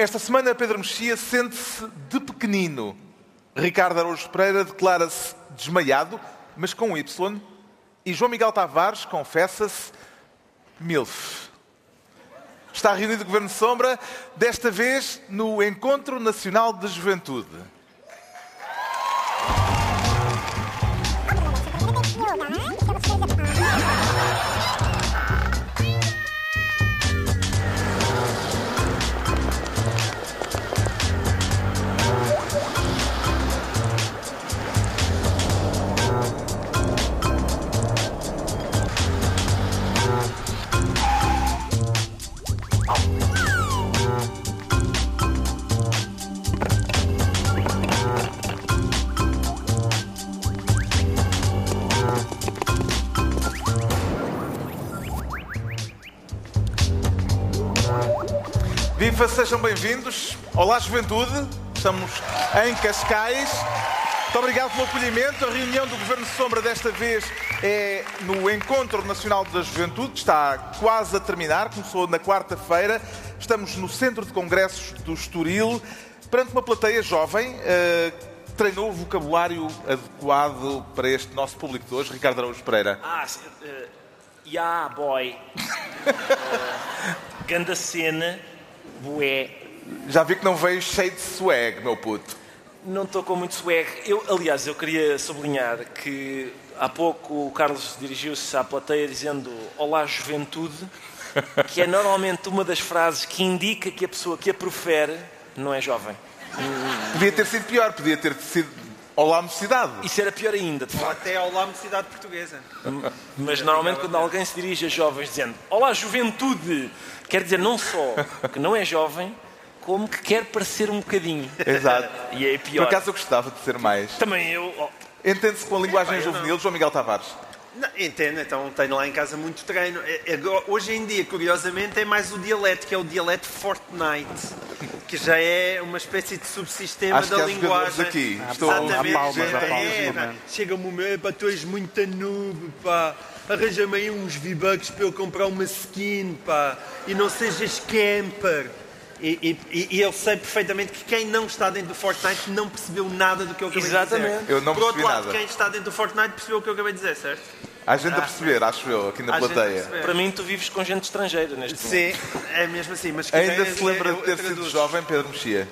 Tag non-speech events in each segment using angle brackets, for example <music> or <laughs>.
Esta semana, Pedro Mexia sente-se de pequenino. Ricardo Araújo Pereira declara-se desmaiado, mas com Y. E João Miguel Tavares confessa-se MILF. Está reunido o Governo Sombra, desta vez no Encontro Nacional de Juventude. Viva, sejam bem-vindos. Olá, juventude. Estamos em Cascais. Muito obrigado pelo acolhimento. A reunião do Governo de Sombra desta vez é no Encontro Nacional da Juventude, que está quase a terminar, começou na quarta-feira. Estamos no Centro de Congressos do Estoril, perante uma plateia jovem. Uh, treinou o vocabulário adequado para este nosso público de hoje, Ricardo Araújo Pereira? Ah, uh, yeah, boy. <laughs> uh, ganda cena bué. Já vi que não veio cheio de swag, meu puto. Não estou com muito swag. Eu, aliás, eu queria sublinhar que há pouco o Carlos dirigiu-se à plateia dizendo Olá, juventude, que é normalmente uma das frases que indica que a pessoa que a profere não é jovem. Podia ter sido pior, podia ter sido Olá, mocidade. Isso era pior ainda, de Ou até Olá, mocidade portuguesa. Mas normalmente quando alguém se dirige a jovens dizendo Olá, juventude, quer dizer não só que não é jovem, como que quer parecer um bocadinho. Exato. <laughs> E é pior. Por acaso eu gostava de ser mais. Também eu. Entende-se com a linguagem Epá, juvenil, João Miguel Tavares? Não, entendo, então tenho lá em casa muito treino. É, é, hoje em dia, curiosamente, é mais o dialeto, que é o dialeto Fortnite, que já é uma espécie de subsistema Acho da que linguagem. aqui. Ah, Estou Exatamente. A palmas, a palmas, é, Chega-me o meu, pá, tu és muito noob, pá. Arranja-me aí uns V-Bucks para eu comprar uma skin, pá. E não sejas camper. E, e, e, eu sei perfeitamente que quem não está dentro do Fortnite não percebeu nada do que eu acabei Exatamente. de dizer. Eu não Por outro lado, nada. quem está dentro do Fortnite percebeu o que eu acabei de dizer, certo? Há gente a ah, perceber, acho eu, aqui na plateia. Para mim, tu vives com gente estrangeira neste Sim, é mesmo assim. Mas Ainda se lembra de ter sido jovem, Pedro Mexia?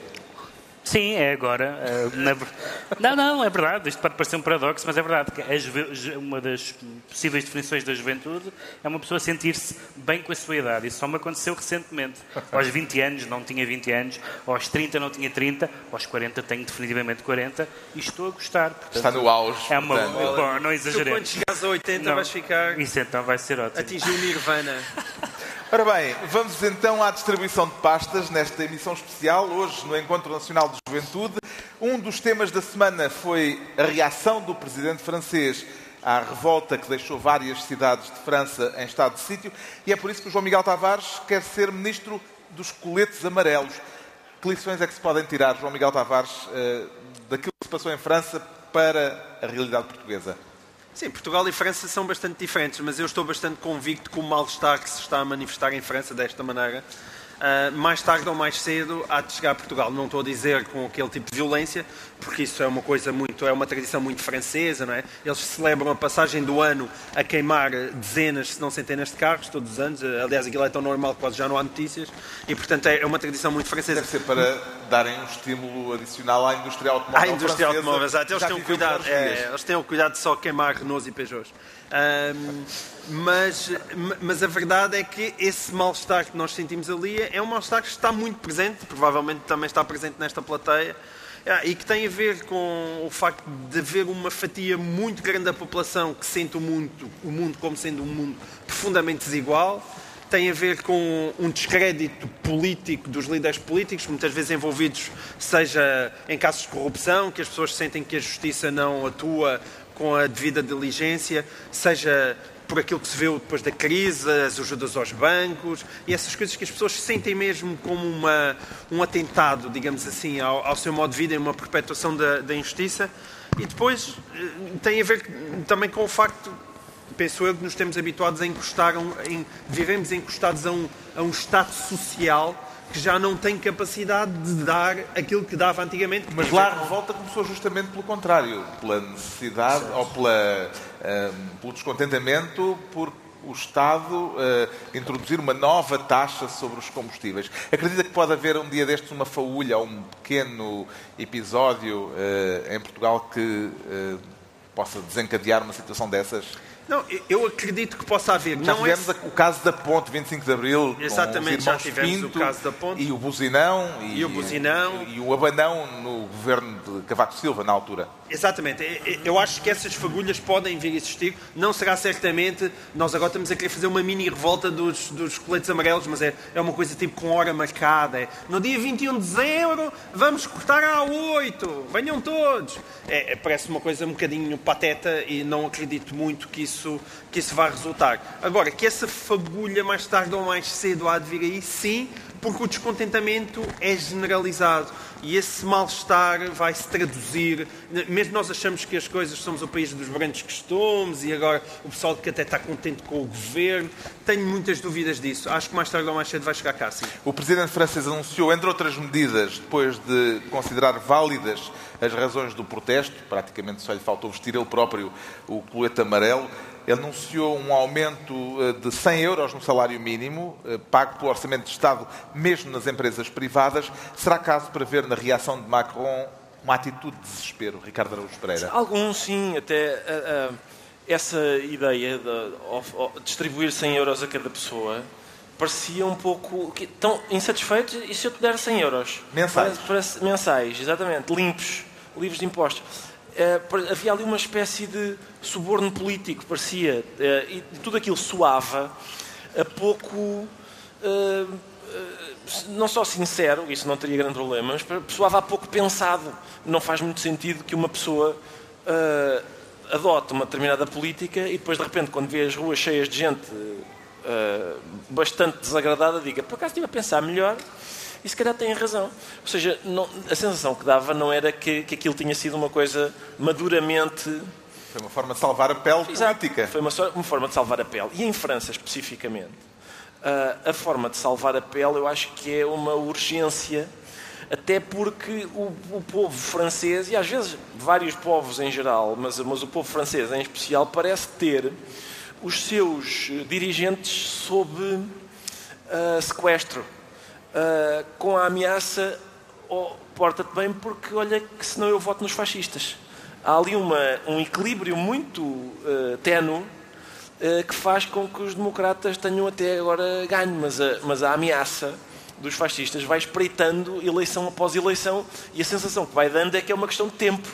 Sim, é agora. Uh, Não, não, é verdade. Isto pode parecer um paradoxo, mas é verdade que uma das possíveis definições da juventude é uma pessoa sentir-se bem com a sua idade. Isso só me aconteceu recentemente. Aos 20 anos não tinha 20 anos, aos 30 não tinha 30, aos 40 tenho definitivamente 40 e estou a gostar. Portanto, Está no auge. É uma... Bom, não exageremos. quando chegares a 80 não, vais ficar... Isso então vai ser ótimo. Atingir o nirvana. <laughs> Ora bem, vamos então à distribuição de pastas nesta emissão especial, hoje no Encontro Nacional de Juventude. Um dos temas da semana foi a reação do presidente francês à revolta que deixou várias cidades de França em estado de sítio e é por isso que o João Miguel Tavares quer ser ministro dos coletes amarelos. Que lições é que se podem tirar, João Miguel Tavares, eh, daquilo que se passou em França para a realidade portuguesa? Sim, Portugal e França são bastante diferentes, mas eu estou bastante convicto que o mal-estar que se está a manifestar em França desta maneira Uh, mais tarde ou mais cedo há de chegar a Portugal. Não estou a dizer com aquele tipo de violência, porque isso é uma coisa muito, é uma tradição muito francesa, não é? Eles celebram a passagem do ano a queimar dezenas, se não centenas de carros todos os anos. Aliás, aquilo é tão normal que quase já não há notícias e, portanto, é uma tradição muito francesa. Deve ser para darem um estímulo adicional à indústria automóvel. À indústria automóvel, exato. Eles têm, o cuidado, é, eles têm o cuidado de só queimar Renaults e Peugeots. Um, mas, mas a verdade é que esse mal-estar que nós sentimos ali é um mal-estar que está muito presente, provavelmente também está presente nesta plateia, e que tem a ver com o facto de haver uma fatia muito grande da população que sente o mundo, o mundo como sendo um mundo profundamente desigual, tem a ver com um descrédito político dos líderes políticos, muitas vezes envolvidos, seja em casos de corrupção, que as pessoas sentem que a justiça não atua com a devida diligência, seja por aquilo que se viu depois da crise, as ajudas aos bancos e essas coisas que as pessoas sentem mesmo como uma, um atentado, digamos assim, ao, ao seu modo de vida e uma perpetuação da, da injustiça. E depois eh, tem a ver também com o facto, penso eu, que nos temos habituados a encostar, em, vivemos encostados a um, a um Estado social que já não tem capacidade de dar aquilo que dava antigamente. Mas lá a revolta começou justamente pelo contrário, pela necessidade ou pela, um, pelo descontentamento por o Estado uh, introduzir uma nova taxa sobre os combustíveis. Acredita que pode haver um dia destes uma faúlha ou um pequeno episódio uh, em Portugal que uh, possa desencadear uma situação dessas? Não, eu acredito que possa haver. Já não tivemos é... o caso da Ponte 25 de Abril. Exatamente, já tivemos Pinto, o caso da Ponte. E o Buzinão. E, e o Buzinão. E, e o Abanão no governo de Cavaco Silva, na altura. Exatamente. Eu acho que essas fagulhas podem vir a existir. Não será certamente. Nós agora estamos a querer fazer uma mini revolta dos, dos coletes amarelos, mas é, é uma coisa tipo com hora marcada. É, no dia 21 de dezembro vamos cortar a 8. Venham todos. É, é, parece uma coisa um bocadinho pateta e não acredito muito que isso, que isso vá resultar. Agora, que essa fagulha mais tarde ou mais cedo há de vir aí, sim, porque o descontentamento é generalizado e esse mal-estar vai se traduzir. Mesmo nós achamos que as coisas somos o país dos grandes costumes e agora o pessoal que até está contente com o governo. Tenho muitas dúvidas disso. Acho que mais tarde ou mais cedo vai chegar cá, sim. O presidente francês anunciou, entre outras medidas, depois de considerar válidas as razões do protesto, praticamente só lhe faltou vestir ele próprio o colete amarelo, anunciou um aumento eh, de 100 euros no salário mínimo, eh, pago pelo Orçamento de Estado, mesmo nas empresas privadas. Será caso para ver na reação de Macron uma atitude de desespero, Ricardo Araújo Pereira? Alguns, sim. Até uh, uh, essa ideia de distribuir 100 euros a cada pessoa parecia um pouco tão insatisfeito e se eu te der 100 euros mensais, parece, mensais exatamente limpos livres de impostos eh, havia ali uma espécie de suborno político, parecia, eh, e tudo aquilo soava a pouco, eh, não só sincero, isso não teria grande problema, mas soava a pouco pensado. Não faz muito sentido que uma pessoa adote uma determinada política e depois, de repente, quando vê as ruas cheias de gente bastante desagradada, diga, por acaso estive a pensar melhor e se calhar têm razão. Ou seja, não, a sensação que dava não era que, que aquilo tinha sido uma coisa maduramente. Foi uma forma de salvar a pele Exato. política. Foi uma, uma, forma de salvar a pele. E em França, especificamente, a forma de salvar a pele eu acho que é uma urgência, até porque o, o, povo francês, e às vezes vários povos em geral, mas, mas o povo francês em especial, parece ter os seus dirigentes sob uh, sequestro uh, com a ameaça oh, porta-te bem porque olha que senão eu voto nos fascistas. Há ali uma, um equilíbrio muito uh, tenue uh, que faz com que os democratas tenham até agora ganho, mas a, mas a ameaça dos fascistas vai espreitando eleição após eleição e a sensação que vai dando é que é uma questão de tempo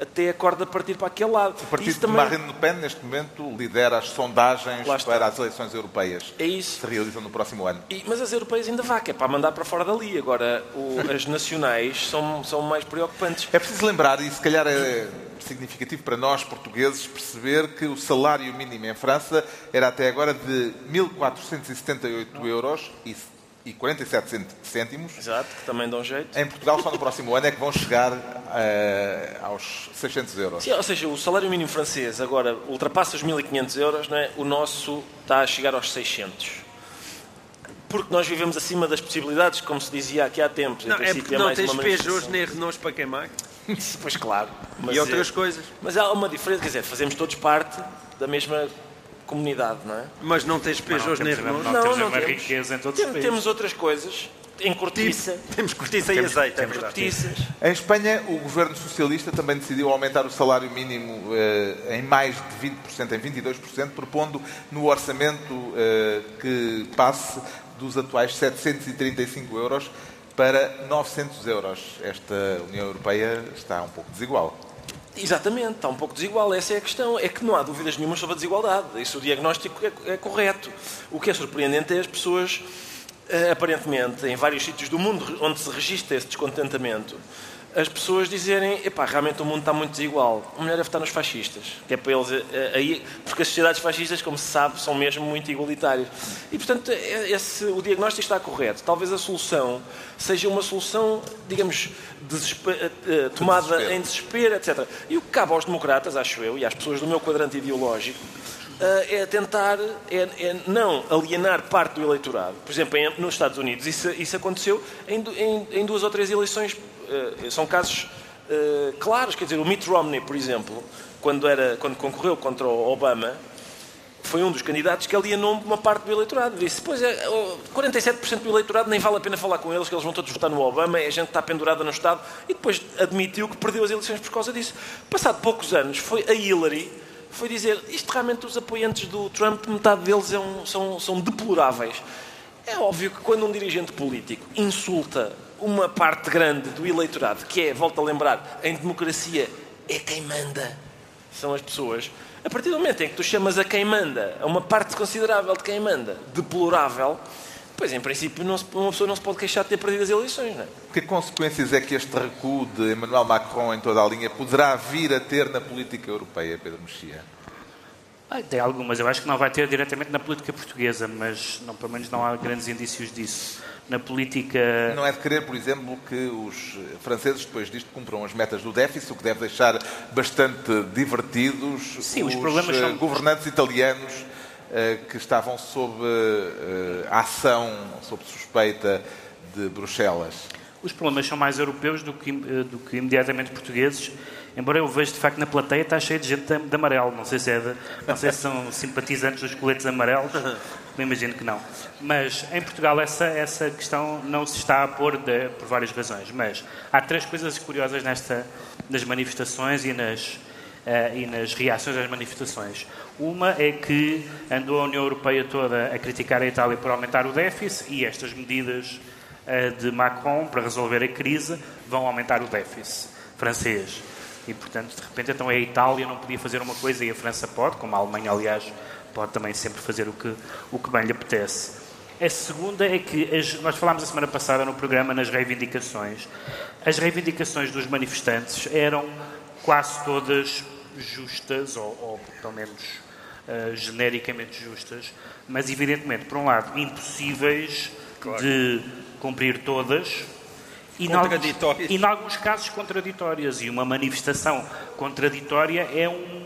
até a corda partir para aquele lado. O partido isso de também... Marine Le Pen, neste momento, lidera as sondagens para as eleições europeias. É isso. Que se realizam no próximo ano. E, mas as europeias ainda vá, que é para mandar para fora dali. Agora, o, as nacionais são, são mais preocupantes. É preciso lembrar, e se calhar é significativo para nós, portugueses, perceber que o salário mínimo em França era até agora de 1.478 euros e e 47 cêntimos. Exato, que também dão jeito. Em Portugal, só no próximo ano é que vão chegar uh, aos 600 euros. Sim, ou seja, o salário mínimo francês agora ultrapassa os 1.500 euros, não é? o nosso está a chegar aos 600 porque nós vivemos acima das possibilidades, como se dizia aqui há tempos. Não, é porque é não tens Peugeots nem Renaults para queimar. <laughs> pois claro. e outras é, coisas. Mas há uma diferença, quer dizer, fazemos todos parte da mesma comunidade, não é? Mas não tens Peugeots nem Renault? Não, não, não, temos. riqueza em todos os países. Temos outras coisas. Em cortiça. Temos cortiça e azeite, é verdade. Cortiças. Em Espanha, o governo socialista também decidiu aumentar o salário mínimo eh, em mais de 20%, em 22%, propondo no orçamento eh, que passe dos atuais 735 euros para 900 euros. Esta União Europeia está um pouco desigual. Exatamente, está um pouco desigual. Essa é a questão. É que não há dúvidas nenhuma sobre a desigualdade. Isso o diagnóstico é, é correto. O que é surpreendente é as pessoas, eh, aparentemente, em vários sítios do mundo onde se registra esse descontentamento, as pessoas dizerem, epá, realmente o mundo está muito desigual, o melhor é votar nos fascistas, que é para eles eh, aí, porque as sociedades fascistas, como se sabe, são mesmo muito igualitárias. E portanto, é, esse, o diagnóstico está correto. Talvez a solução seja uma solução, digamos, desesper, eh, tomada desespero. em desespero, etc. E o que cabe aos democratas, acho eu, e às pessoas do meu quadrante ideológico, é tentar, é, é, não alienar parte do eleitorado. Por exemplo, em, nos Estados Unidos, isso, isso aconteceu em, em, em, duas ou três eleições. Uh, são casos uh, claros. Quer dizer, o Mitt Romney, por exemplo, quando, era, quando concorreu contra o Obama, foi um dos candidatos que alienou uma parte do eleitorado. Disse, pois é, 47% do eleitorado nem vale a pena falar com eles, que eles vão todos votar no Obama, a gente está pendurada no Estado. E depois admitiu que perdeu as eleições por causa disso. Passado poucos anos, foi a Hillary foi dizer isto realmente os apoiantes do Trump, metade deles é um, são, são deploráveis. É óbvio que quando um dirigente político insulta uma parte grande do eleitorado, que é, volto a lembrar, em democracia é quem manda, são as pessoas. A partir do momento em que tu chamas a quem manda, a uma parte considerável de quem manda, deplorável, Pois, em princípio, não se, uma pessoa não se pode queixar de ter perdido as eleições, não é? Que consequências é que este recuo de Emmanuel Macron em toda a linha poderá vir a ter na política europeia, Pedro Mexia? Ah, tem algumas. Eu acho que não vai ter diretamente na política portuguesa, mas não, pelo menos não há grandes indícios disso. Na política. Não é de querer, por exemplo, que os franceses, depois disto, cumpram as metas do déficit, o que deve deixar bastante divertidos Sim, os, os problemas são... Eh, governantes italianos eh, que estavam sob eh, ação, sob suspeita de Bruxelas. Os problemas são mais europeus do que, do que imediatamente portugueses Embora eu veja de facto na plateia está cheio de gente de amarelo. Não sei se, é de, não sei se são simpatizantes dos coletes amarelos, me imagino que não. Mas em Portugal essa, essa questão não se está a pôr de, por várias razões. Mas há três coisas curiosas nesta, nas manifestações e nas, uh, e nas reações às manifestações. Uma é que andou a União Europeia toda a criticar a Itália por aumentar o déficit e estas medidas uh, de Macron para resolver a crise vão aumentar o déficit francês. E, portanto, de repente, então a Itália não podia fazer uma coisa e a França pode, como a Alemanha, aliás, pode também sempre fazer o que, o que bem lhe apetece. A segunda é que as, nós falámos a semana passada no programa nas reivindicações. As reivindicações dos manifestantes eram quase todas justas, ou, ou pelo menos uh, genericamente justas, mas evidentemente, por um lado, impossíveis claro. de cumprir todas, e contraditórias. E, em alguns casos, contraditórias. E uma manifestação contraditória é um,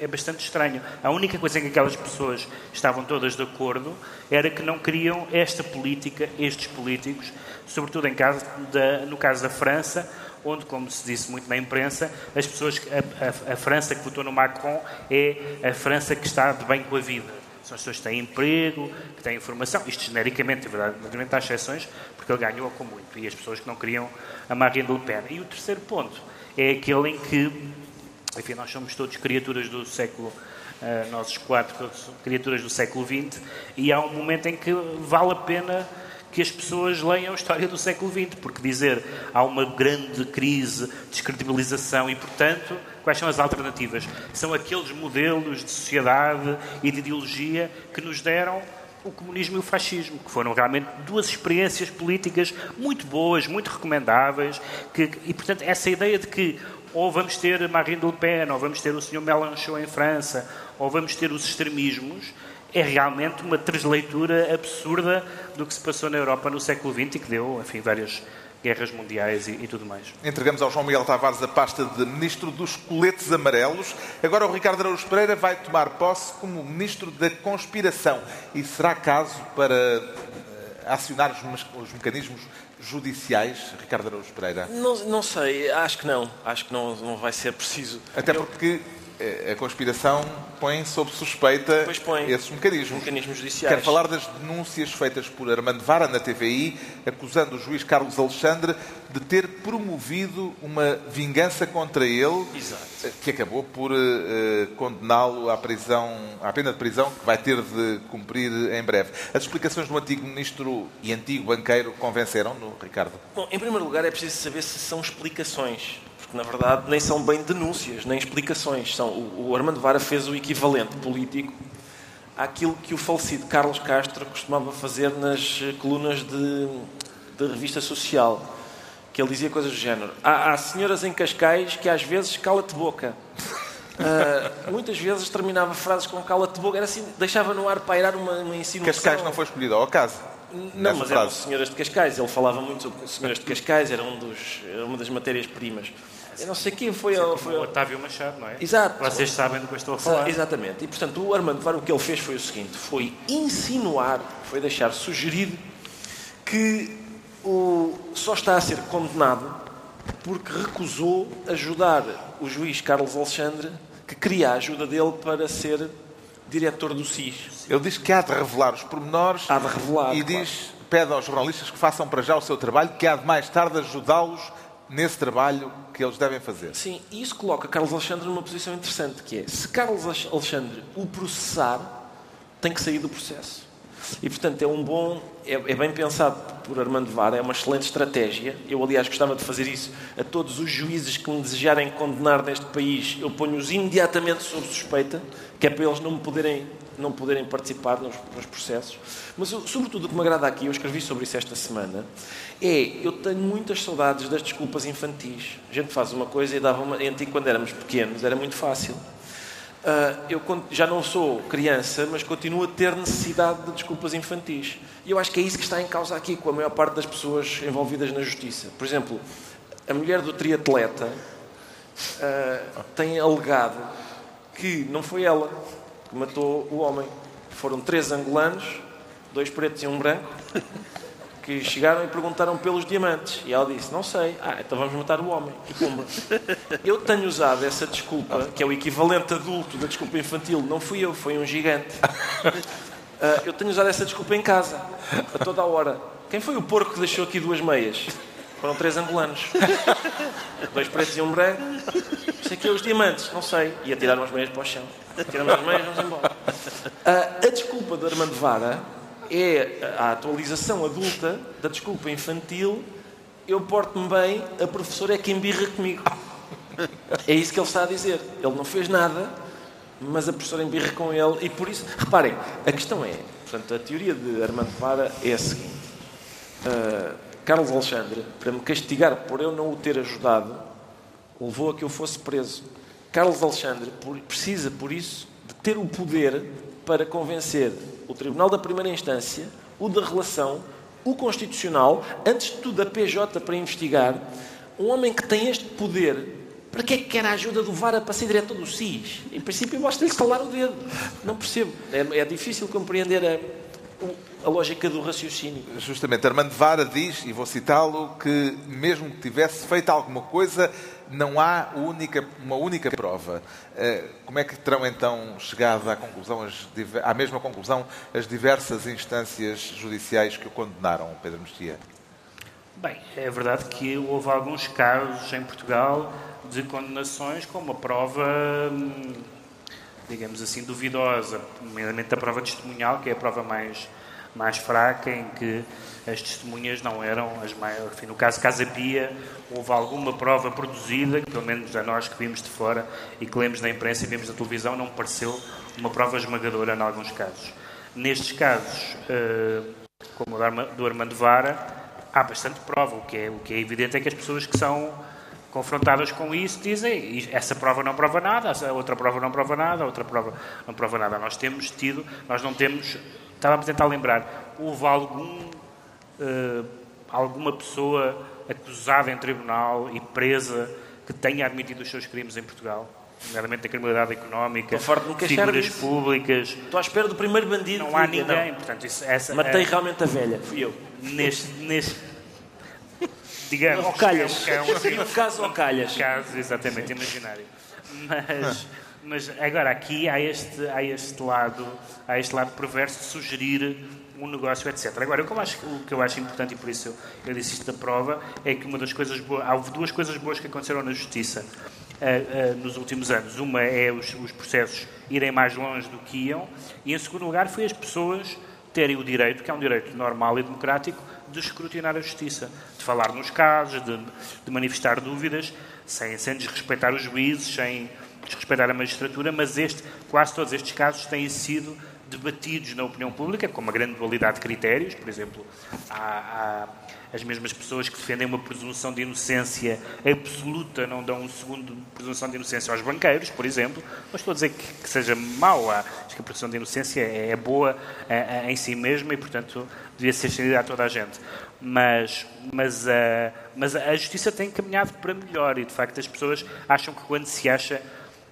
é bastante estranho. A única coisa em que aquelas pessoas estavam todas de acordo era que não queriam esta política, estes políticos, sobretudo em caso da, no caso da França, onde, como se disse muito na imprensa, as pessoas, a, a, a França que votou no Macron é a França que está de bem com a vida. São as pessoas que têm emprego, que têm informação. Isto genericamente, é verdade, naturalmente há exceções, porque ele ganhou com muito. E as pessoas que não queriam a Marine Le Pen. E o terceiro ponto é aquele em que, enfim, nós somos todos criaturas do século Uh, quatro criaturas do século XX, e há um momento em que vale a pena que as pessoas leiam a história do século XX, porque dizer há uma grande crise, descredibilização e, portanto, quais são as alternativas? São aqueles modelos de sociedade e de ideologia que nos deram o comunismo e o fascismo, que foram realmente duas experiências políticas muito boas, muito recomendáveis, que, e, portanto, essa ideia de que ou vamos ter Marine Le Pen, ou vamos ter o Sr. Mélenchon em França, ou vamos ter os extremismos, é realmente uma transleitura absurda do que se passou na Europa no século XX e que deu, enfim, várias guerras mundiais e, e, tudo mais. Entregamos ao João Miguel Tavares a pasta de Ministro dos Coletes Amarelos. Agora o Ricardo Araújo Pereira vai tomar posse como Ministro da Conspiração. E será caso para uh, acionar os, os, mecanismos judiciais, Ricardo Araújo Pereira? Não, não sei, acho que não. Acho que não, não vai ser preciso. Até porque a conspiração põe sob suspeita põe. esses mecanismos. mecanismos judiciais. Quero falar das denúncias feitas por Armando Vara na TVI, acusando o juiz Carlos Alexandre de ter promovido uma vingança contra ele, Exato. que acabou por uh, condená-lo à prisão, à pena de prisão que vai ter de cumprir em breve. As explicações do antigo ministro e antigo banqueiro convenceram-no, Ricardo? Bom, em primeiro lugar é preciso saber se são explicações porque na verdade nem são bem denúncias, nem explicações. São, o, o Armando Vara fez o equivalente político àquilo que o falecido Carlos Castro costumava fazer nas colunas de, de revista social, que ele dizia coisas do género. Há, há senhoras em Cascais que às vezes cala-te boca. Uh, muitas vezes terminava frases com cala-te boca, era assim, deixava no ar pairar uma, uma insinuação. Cascais não foi escolhido ao acaso. Não, mas eram senhoras de Cascais. Ele falava muito sobre senhoras de Cascais, era um dos, uma das matérias-primas. Eu não sei quem foi. Foi o Otávio Machado, não é? Exato. Vocês sabem do que eu estou a falar. Exatamente. E, portanto, o Armando Var o que ele fez foi o seguinte: foi insinuar, foi deixar sugerido que o, só está a ser condenado porque recusou ajudar o juiz Carlos Alexandre, que queria a ajuda dele para ser diretor do SIS. Ele diz que há de revelar os pormenores há de revelar, e claro. diz, pede aos jornalistas que façam para já o seu trabalho, que há de mais tarde ajudá-los nesse trabalho que eles devem fazer. Sim, e isso coloca Carlos Alexandre numa posição interessante, que é, se Carlos Alexandre o processar, tem que sair do processo. E, portanto, é um bom, é, é, bem pensado por Armando Vara, é uma excelente estratégia. Eu, aliás, gostava de fazer isso a todos os juízes que me desejarem condenar neste país. Eu ponho-os imediatamente sob suspeita, que é para eles não me poderem, não poderem participar nos, nos processos. Mas, eu, sobretudo, o que me agrada aqui, eu escrevi sobre isso esta semana, é, eu tenho muitas saudades das desculpas infantis. A gente faz uma coisa e dava uma... Antigo, quando éramos pequenos, era muito fácil Uh, eu já não sou criança, mas continuo a ter necessidade de desculpas infantis. E eu acho que é isso que está em causa aqui com a maior parte das pessoas envolvidas na justiça. Por exemplo, a mulher do triatleta uh, tem alegado que não foi ela que matou o homem. Foram três angolanos, dois pretos e um branco, que chegaram e perguntaram pelos diamantes. E ela disse: Não sei. Ah, então vamos matar o homem. E pumba. Eu tenho usado essa desculpa, que é o equivalente adulto da desculpa infantil. Não fui eu, foi um gigante. Uh, eu tenho usado essa desculpa em casa, a toda a hora. Quem foi o porco que deixou aqui duas meias? Foram três angolanos. <laughs> Dois pretos e um branco. Isso aqui é os diamantes, não sei. E atiraram as meias para o chão. Tiramos as meias vamos embora. Uh, a desculpa do Armando Vara é a atualização adulta da desculpa infantil. Eu porto-me bem, a professora é quem birra comigo. É isso que ele está a dizer. Ele não fez nada, mas a professora embirra com ele e por isso. Reparem, a questão é: portanto, a teoria de Armando Vara é a seguinte. Uh, Carlos Alexandre, para me castigar por eu não o ter ajudado, levou a que eu fosse preso. Carlos Alexandre precisa, por isso, de ter o poder para convencer o Tribunal da Primeira Instância, o da Relação, o Constitucional, antes de tudo a PJ para investigar, um homem que tem este poder, para que é que quer a ajuda do VARA para ser diretor do SIS? Em princípio, basta-lhe estalar o dedo. Não percebo. É, é difícil compreender a, a lógica do raciocínio. Justamente, Armando Vara diz, e vou citá-lo, que mesmo que tivesse feito alguma coisa, não há única, uma única prova. Eh, como é que terão então chegado à, conclusão, à mesma conclusão as diversas instâncias judiciais que o condenaram, Pedro Mexia? Bem, é verdade que houve alguns casos em Portugal de condenações com uma prova, hum, digamos assim, duvidosa, nomeadamente a prova testemunhal, que é a prova mais, mais fraca, em que as testemunhas não eram as mais. Enfim, no caso Casa Pia, houve alguma prova produzida, que pelo menos a nós que vimos de fora e que lemos na imprensa e vimos na televisão, não pareceu uma prova esmagadora em alguns casos. Nestes casos, eh, como o do Armando Vara, há bastante prova. O que, é, o que é evidente é que as pessoas que são confrontadas com isso dizem essa prova não prova nada, essa outra prova não prova nada, outra prova não prova nada. Nós temos tido, nós não temos, estava a tentar lembrar, houve algum uh, alguma pessoa acusada em tribunal e presa que tenha admitido os seus crimes em Portugal? Nomeadamente a criminalidade económica, figuras públicas. Estou à espera do primeiro bandido. Não há ninguém. Não. Portanto, isso, essa, Matei é, realmente a velha, fui eu. Neste, neste, digamos. Ou calhas. É um, é um, <laughs> um caso ou calhas. Um caso, exatamente, imaginário. Mas, mas agora aqui há este, há este lado, há este lado perverso de sugerir um negócio, etc. Agora, acho, o que eu acho importante, e por isso eu, eu disse isto da prova, é que uma das coisas boas, há duas coisas boas que aconteceram na Justiça uh, uh, nos últimos anos. Uma é os, os processos irem mais longe do que iam, e em segundo lugar foi as pessoas terem o direito, que é um direito normal e democrático, de escrutinar a justiça, de falar nos casos, de, de manifestar dúvidas, sem, sem desrespeitar os juízes, sem desrespeitar a magistratura, mas este, quase todos estes casos têm sido debatidos na opinião pública, com uma grande dualidade de critérios. Por exemplo, há, há, as mesmas pessoas que defendem uma presunção de inocência absoluta não dão um segundo de presunção de inocência aos banqueiros, por exemplo. Mas estou a dizer que, que seja mau. Acho que a presunção de inocência é, é boa é, é, em si mesma e, portanto, devia ser estendida a toda a gente. Mas, mas, uh, mas a justiça tem caminhado para melhor e, de facto, as pessoas acham que quando se acha,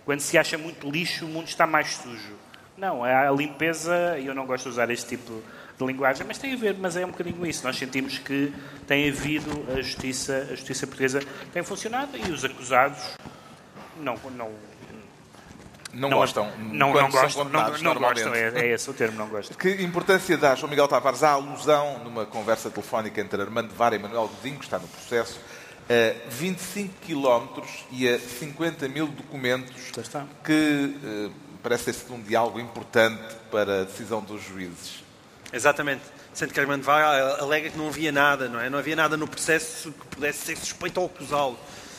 quando se acha muito lixo, o mundo está mais sujo. Não, a limpeza, e eu não gosto de usar este tipo de linguagem, mas tem a ver, mas é um bocadinho isso. Nós sentimos que tem havido a justiça, a justiça portuguesa tem funcionado e os acusados não, não não, não gostam. Não, não gostam, não, não gostam é, é, esse o termo, não gostam. Que importância dá, João Miguel Tavares, à alusão numa conversa telefónica entre Armando Vara e Manuel Godinho, que está no processo, a 25 quilómetros e a 50 mil documentos que uh, parece ter sido um diálogo importante para a decisão dos juízes. Exatamente. Sendo que Armando Vara alega que não havia nada, não é? Não havia nada no processo que pudesse ser suspeito ou acusá-lo.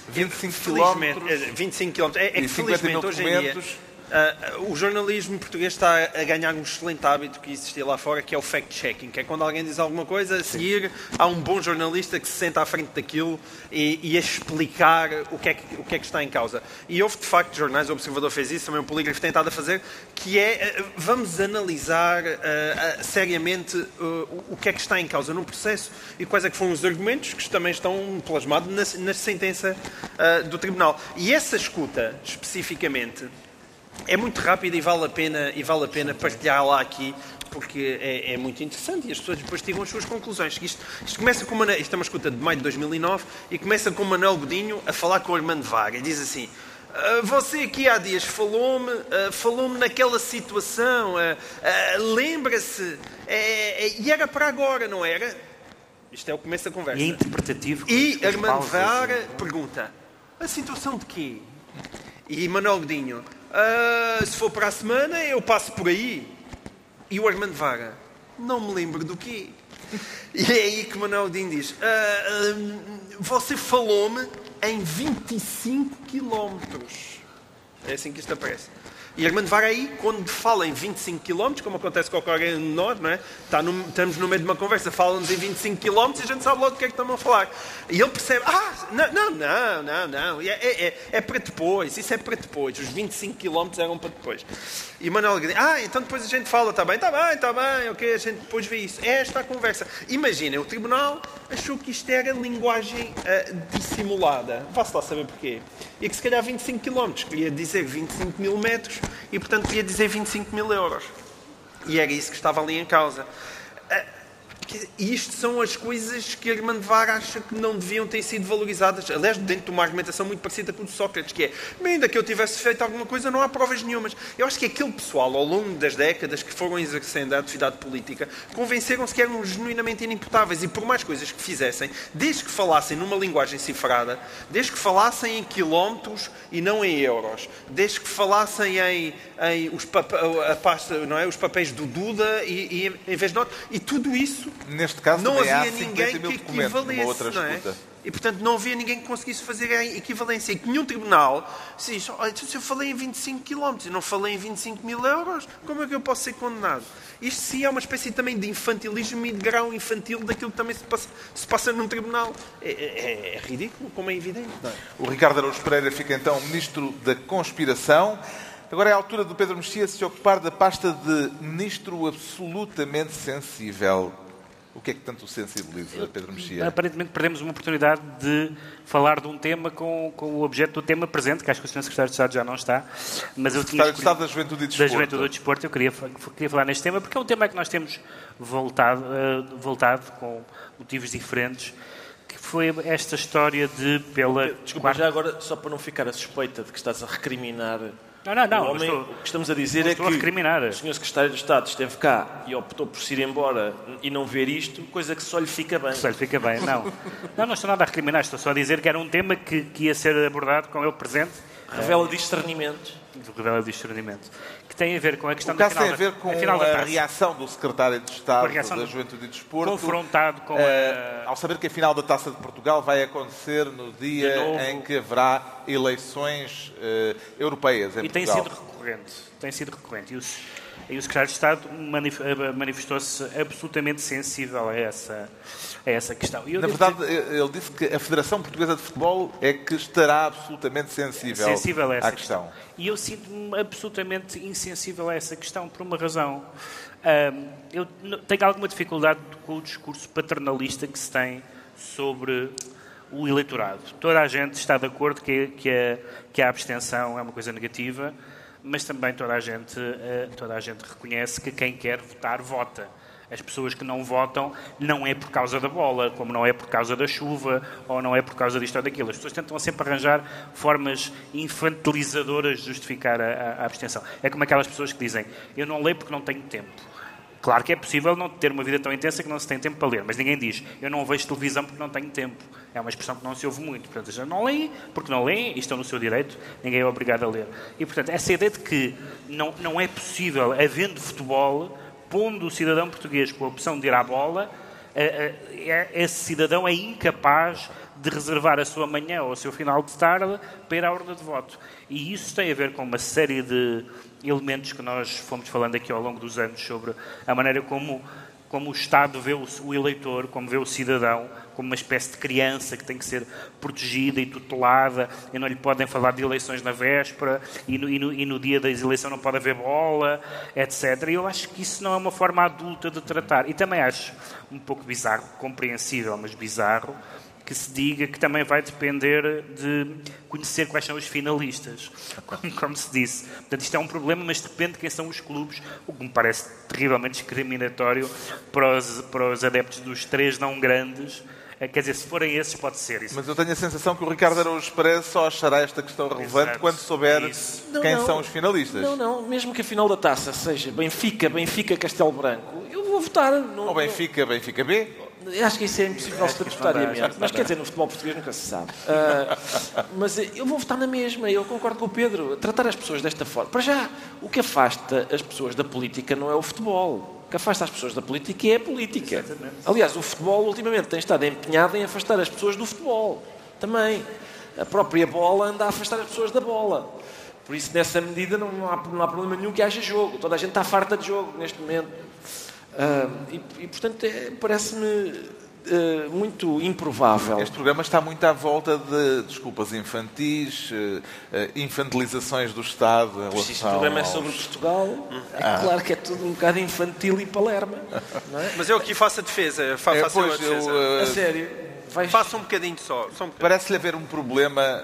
25 quilómetros. 25 quilómetros. É, é que felizmente hoje em dia Uh, o jornalismo português está a ganhar um excelente hábito que existia lá fora, que é o fact-checking, que é quando alguém diz alguma coisa, a seguir há um bom jornalista que se senta à frente daquilo e, e a explicar o que, é que, o que é que está em causa. E houve, de facto, jornais, o Observador fez isso, também o Polígrafo tem estado a fazer, que é, uh, vamos analisar uh, seriamente o que é que está em causa no processo e quais é que foram os argumentos que também estão plasmados na, na sentença do Tribunal. E essa escuta, especificamente, é muito rápido e vale a pena, e vale a pena partilhar lá aqui, porque é, é, muito interessante e as pessoas depois tiram as suas conclusões. Isto, isto começa com uma, isto é uma escuta de maio de 2009 e começa com o Manuel Godinho a falar com o Armando Vaga e diz assim ah, você aqui há dias falou-me uh, falou-me naquela situação, uh, lembra-se, e era para agora, não era? Isto é o começo da conversa. E é interpretativo. E Armando Vaga pergunta, a situação de quê? <laughs> E Manuel Godinho, Uh, se for para a semana, eu passo por aí. E o Armando Vaga, não me lembro do quê. E é aí que Manuel Dino diz: uh, Você falou-me em 25 quilómetros. É assim que isto aparece. E Armando aí quando fala em 25 km, como acontece com um de nós, não é? Está no, estamos no meio de uma conversa, falam-nos em 25 km e a gente sabe logo do que é que estamos a falar. E ele percebe, ah, não, não, não, não, não. É, é, é, é para depois, isso é para depois. Os 25 km eram para depois. E Manuel diz, ah, então depois a gente fala, está bem, está bem, está bem, ok, a gente depois vê isso. É esta a conversa. Imaginem, o tribunal achou que isto era linguagem uh, dissimulada. Vá-se lá saber porquê. E que se calhar 25 km, queria dizer 25 mil metros, e, portanto, queria dizer 25 mil euros. E era isso que estava ali em causa. E isto são as coisas que Armando Vara acha que não deviam ter sido valorizadas. Aliás, dentro de uma argumentação muito parecida com o de Sócrates, que é, ainda que eu tivesse feito alguma coisa, não há provas nenhumas. Eu acho que aquele pessoal, ao longo das décadas que foram exercendo a atividade política, convenceram-se que eram genuinamente inimputáveis e por mais coisas que fizessem, desde que falassem numa linguagem cifrada, desde que falassem em quilómetros e não em euros, desde que falassem em, em os, pasta, não é? os papéis do Duda e, e em vez de nota, e tudo isso Neste caso, não havia ninguém que equivalesse, não é? E, portanto, não havia ninguém que conseguisse fazer a equivalência. E que nenhum tribunal se diz, oh, se eu falei em 25 km e não falei em 25 mil euros, como é que eu posso ser condenado? Isto sim é uma espécie também de infantilismo e de grau infantil daquilo que também se passa, se passa num tribunal. É, é, é ridículo, como é evidente. É? O Ricardo Araújo Pereira fica então Ministro da Conspiração. Agora é a altura do Pedro Mexia se ocupar da pasta de Ministro absolutamente sensível. O que é que tanto o sensibiliza, Pedro Mexia? Aparentemente perdemos uma oportunidade de falar de um tema com, com o objeto do tema presente, que acho que o Sr. Secretário de Estado já não está. Mas eu tinha Secretário de Estado da Juventude e Desporto. Da Juventude e Desporto, eu queria, queria falar neste tema, porque é um tema que nós temos voltado, uh, voltado com motivos diferentes que foi esta história de pela. Desculpa, quarta... já agora, só para não ficar a suspeita de que estás a recriminar não, não, não. O, homem, estou, o que estamos a dizer é que o Sr. Secretário de Estado esteve cá e optou por se ir embora e não ver isto, coisa que só lhe fica bem. Só lhe fica bem, não. Não, não estou nada a recriminar, estou só a dizer que era um tema que, que ia ser abordado com ele presente. Revela discernimento. Revela discernimento tem a ver com a questão o caso da final tem a ver com a, a reação do secretário de Estado da Juventude e Desporto. Confrontado com uh, a... Ao saber que a final da Taça de Portugal vai acontecer no dia em que haverá eleições uh, europeias em e Portugal. tem sido recorrente. Tem sido recorrente. E, os, E o secretário de Estado eh, manifestou-se absolutamente sensível a essa, a essa questão. Na verdade, ele disse que a Federação Portuguesa de Futebol é que estará absolutamente sensível, sensível a essa à questão. questão. E eu sinto-me absolutamente insensível a essa questão por uma razão. eu tenho alguma dificuldade com o discurso paternalista que se tem sobre o eleitorado. Toda a gente está de acordo que, que, a, que a abstenção é uma coisa negativa, mas também toda a gente, eh, toda a gente reconhece que quem quer votar, vota. As pessoas que não votam não é por causa da bola, como não é por causa da chuva, ou não é por causa disto ou daquilo. As pessoas tentam sempre arranjar formas infantilizadoras de justificar a, a abstenção. É como aquelas pessoas que dizem: Eu não leio porque não tenho tempo. Claro que é possível não ter uma vida tão intensa que não se tem tempo para ler, mas ninguém diz eu não vejo televisão porque não tenho tempo. É uma expressão que não se ouve muito. Portanto, já não leem porque não leem e estão no seu direito, ninguém é obrigado a ler. E, portanto, essa ideia de que não, não é possível, havendo futebol, pondo o cidadão português com a opção de ir à bola, é, esse cidadão é incapaz de reservar a sua manhã ou o seu final de tarde para ir à urna de voto. E isso tem a ver com uma série de elementos que nós fomos falando aqui ao longo dos anos sobre a maneira como, como o Estado vê o, o eleitor, como vê o cidadão, como uma espécie de criança que tem que ser protegida e tutelada, e não lhe podem falar de eleições na véspera, e no, e no, e no dia da eleição não pode haver bola, etc. E eu acho que isso não é uma forma adulta de tratar. E também acho um pouco bizarro, compreensível, mas bizarro, que se diga que também vai depender de conhecer quais são os finalistas, como, como, se disse. Portanto, isto é um problema, mas depende de quem são os clubes, o que me parece terrivelmente discriminatório para os, para os adeptos dos três não grandes. Eh, quer dizer, se forem esses, pode ser isso. Mas eu tenho a sensação que o Ricardo Araújo Pereira só achará esta questão relevante Exato. quando souber não, quem não, são os finalistas. Não, não. Mesmo que a final da taça seja Benfica, Benfica, Castelo Branco, eu vou votar. No, Ou Benfica, Benfica B? Acho que isso é impossível estatutariamente. Mas quer dizer, no futebol português nunca se sabe. Uh, mas eu vou votar na mesma, eu concordo com o Pedro. Tratar as pessoas desta forma. Para já, o que afasta as pessoas da política não é o futebol. O que afasta as pessoas da política é a política. Exatamente. Aliás, o futebol ultimamente tem estado empenhado em afastar as pessoas do futebol. Também. A própria bola anda a afastar as pessoas da bola. Por isso, nessa medida, não há, não há problema nenhum que haja jogo. Toda a gente está farta de jogo neste momento. Uh, e, e, portanto, é, parece-me uh, muito improvável. Este programa está muito à volta de desculpas infantis, uh, infantilizações do Estado. Em se este programa aos... é sobre Portugal, é ah. claro que é tudo um bocado infantil e palerma. É? Mas eu aqui faço a defesa. Faço, é, pois, a, defesa. Eu, a sério. Vais... Faça um bocadinho só. só um Parece-lhe haver um problema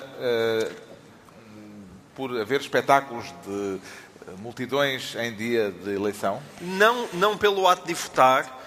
por haver espetáculos de multidões em dia de eleição? Não, não pelo ato de votar.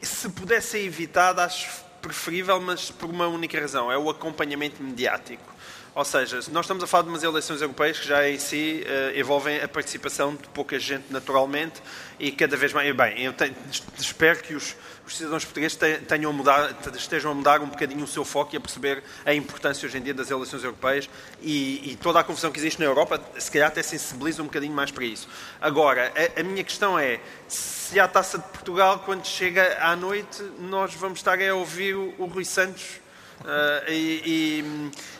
Se pudesse ser evitado, acho preferível, mas por uma única razão: é o acompanhamento mediático. Ou seja, nós estamos a falar de umas eleições europeias que já em si uh, envolvem a participação de pouca gente naturalmente e cada vez mais. Bem, eu tenho, espero que os, os cidadãos portugueses tenham mudar, estejam a mudar um bocadinho o seu foco e a perceber a importância hoje em dia das eleições europeias e, e toda a confusão que existe na Europa, se calhar até sensibiliza um bocadinho mais para isso. Agora, a, a minha questão é, se a Taça de Portugal, quando chega à noite, nós vamos estar a ouvir o, o Rui Santos e,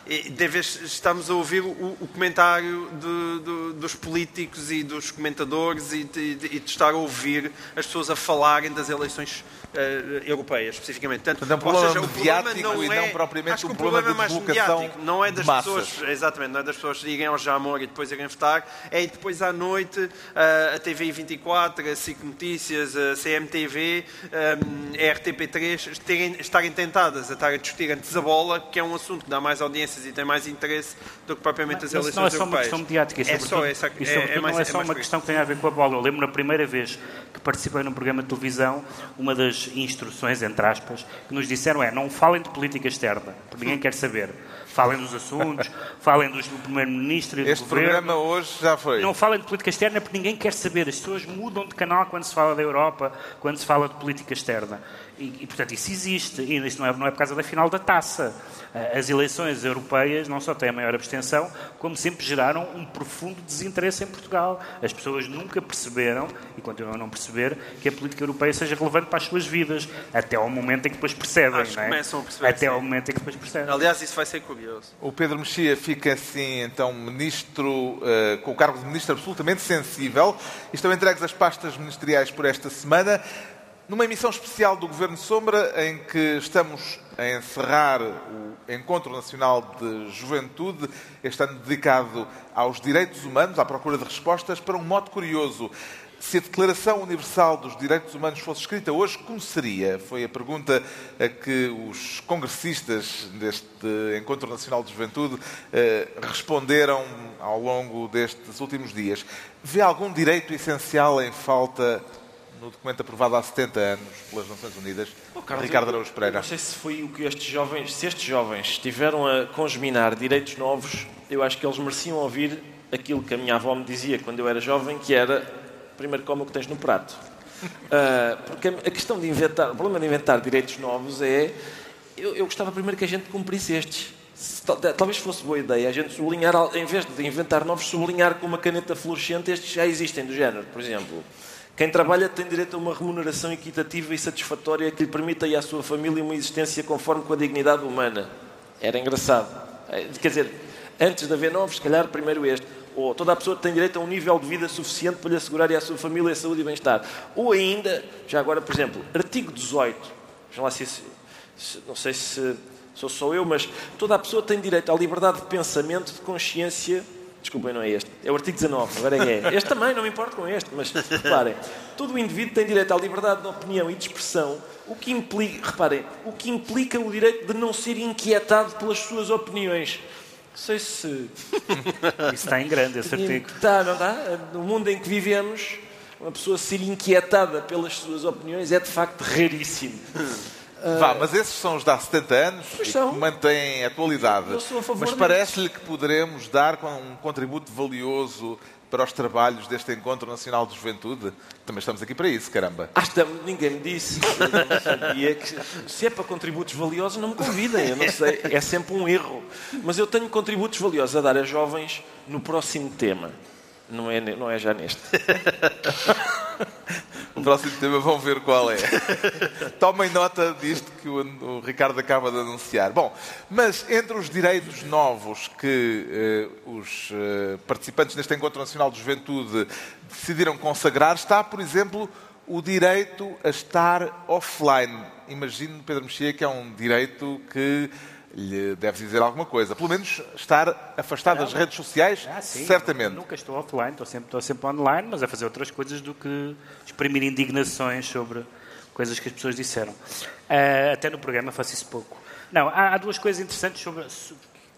e, e de vez estamos a ouvir o, o comentário de, de, dos políticos e dos comentadores e de, de, estar a ouvir as pessoas a falarem das eleições uh, europeias, especificamente. Portanto, é um problema seja, mediático não e não é, propriamente um problema, problema de divulgação Não é das pessoas, exatamente, não é das pessoas irem ao Jamor e depois irem votar, é depois à noite uh, a TV 24, a SIC Notícias, a CMTV, um, a RTP3 terem, estarem tentadas a estar a discutir antes a bola, que é um assunto que dá mais audiências e tem mais interesse do que propriamente as eleições europeias. não é só uma questão mediática, é só, essa, é, é, mais, não é só uma questão que tem a ver com a bola. Eu lembro na primeira vez que participei num programa de televisão, uma das instruções, entre aspas, que nos disseram é não falem de política externa, porque ninguém quer saber. Falem dos assuntos, <laughs> falem dos, do Primeiro-Ministro e do este Governo. Este programa hoje já foi. Não falem de política externa porque ninguém quer saber. As pessoas mudam de canal quando se fala da Europa, quando se fala de política externa. E, e, portanto, isso existe. E isto não é, não é por causa da final da taça. Eh, as eleições europeias não só têm a maior abstenção, como sempre geraram um profundo desinteresse em Portugal. As pessoas nunca perceberam, e continuam a não perceber, que a política europeia seja relevante para as suas vidas. Até ao momento em que depois percebem. Acho não é? começam a perceber. Até sim. ao momento em que depois percebem. Aliás, isso vai ser curioso. O Pedro Mexia fica assim, então, ministro, eh, com o cargo de ministro absolutamente sensível. Estão entregues as pastas ministeriais por esta semana. Numa emissão especial do Governo Sombra, em que estamos a encerrar o Encontro Nacional de Juventude, este ano dedicado aos direitos humanos, à procura de respostas, para um modo curioso. Se a Declaração Universal dos Direitos Humanos fosse escrita hoje, como seria? Foi a pergunta a que os congressistas deste Encontro Nacional de Juventude eh, responderam ao longo destes últimos dias. Vê algum direito essencial em falta no documento aprovado há 70 anos pelas Nações Unidas? Oh, Carlos, Ricardo Araújo Pereira. Não sei se foi o que estes jovens, se estes jovens estiveram a congeminar direitos novos, eu acho que eles mereciam ouvir aquilo que a minha avó me dizia quando eu era jovem, que era primeiro come o que tens no prato. <laughs> Ah, porque a questão de inventar, o problema de inventar direitos novos é, eu, eu gostava primeiro que a gente cumprisse estes. Se Talvez fosse boa ideia a gente sublinhar, em vez de inventar novos, sublinhar com uma caneta fluorescente estes já existem, do género, por exemplo. Quem trabalha tem direito a uma remuneração equitativa e satisfatória que lhe permita e à sua família uma existência conforme com a dignidade humana. Era engraçado. Eh, Quer dizer, antes de haver novos, se calhar primeiro este. Ou toda a pessoa tem direito a um nível de vida suficiente para lhe assegurar e à sua família a saúde e bem-estar. Ou ainda, já agora, por exemplo, artigo 18. Vejam lá se, se- não sei se sou só eu, mas toda a pessoa tem direito à liberdade de pensamento, de consciência. Desculpem, não é este. É o artigo 19, agora é que é. Este também, não me importo com este, mas reparem. Todo o indivíduo tem direito à liberdade de opinião e de expressão, o que implica, reparem, o que implica o direito de não ser inquietado pelas suas opiniões. Não sei se <laughs> Isso está em grande, esse artigo. Está, não está? No mundo em que vivemos, uma pessoa ser inquietada pelas suas opiniões é de facto raríssimo. Vá, mas esses são os de há 70 anos Pois e são. que mantêm a atualidade. Eu sou a favor mas parece-lhe que poderemos dar um contributo valioso para os trabalhos deste Encontro Nacional de Juventude? Também estamos aqui para isso, caramba. Ah, estamos, ninguém me disse. Eu não sabia que se é para contributos valiosos, não me convidem. Eu não sei. É sempre um erro. Mas eu tenho contributos valiosos a dar a jovens no próximo tema. Não é, não é já neste. <laughs> O próximo tema vão ver qual é. <laughs> Tomem nota disto que o, Ricardo acaba de anunciar. Bom, mas entre os direitos novos que eh, os eh, participantes neste Encontro Nacional de Juventude decidiram consagrar está, por exemplo, o direito a estar offline. Imagino, Pedro Mexia, que é um direito que lhe deve dizer alguma coisa. Pelo menos estar afastado das redes sociais, Ah, sim. certamente. Nunca estou offline, estou sempre, estou sempre online, mas a fazer outras coisas do que exprimir indignações sobre coisas que as pessoas disseram. Ah, até no programa faço isso pouco. Não, há, há duas coisas interessantes sobre,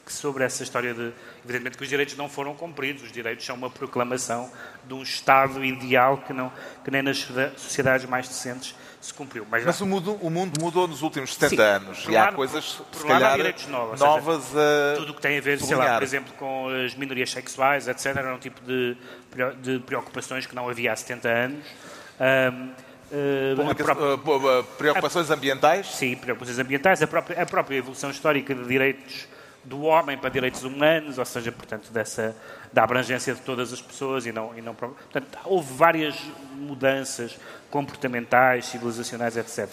sobre essa história de. Evidentemente que os direitos não foram cumpridos, os direitos são uma proclamação de um Estado ideal que, não, que nem nas sociedades mais decentes se cumpriu. Mas, Mas o mundo, o mundo mudou nos últimos 70 Sim. anos Por e há lado- coisas, por se lado, há calhar, direitos novos, ou seja, novas a tudo o que tem a ver, sei lá, por exemplo, com as minorias sexuais, etc., era um tipo de, de preocupações que não havia há 70 anos. Ahm, eh, a Publica- própria- uh, pu- uh, preocupações ambientais. Sim, preocupações ambientais, a própria, a própria evolução histórica de direitos do homem para direitos humanos, ou seja, portanto, dessa, da abrangência de todas as pessoas e não, e não... Portanto, houve várias mudanças comportamentais, civilizacionais, etc.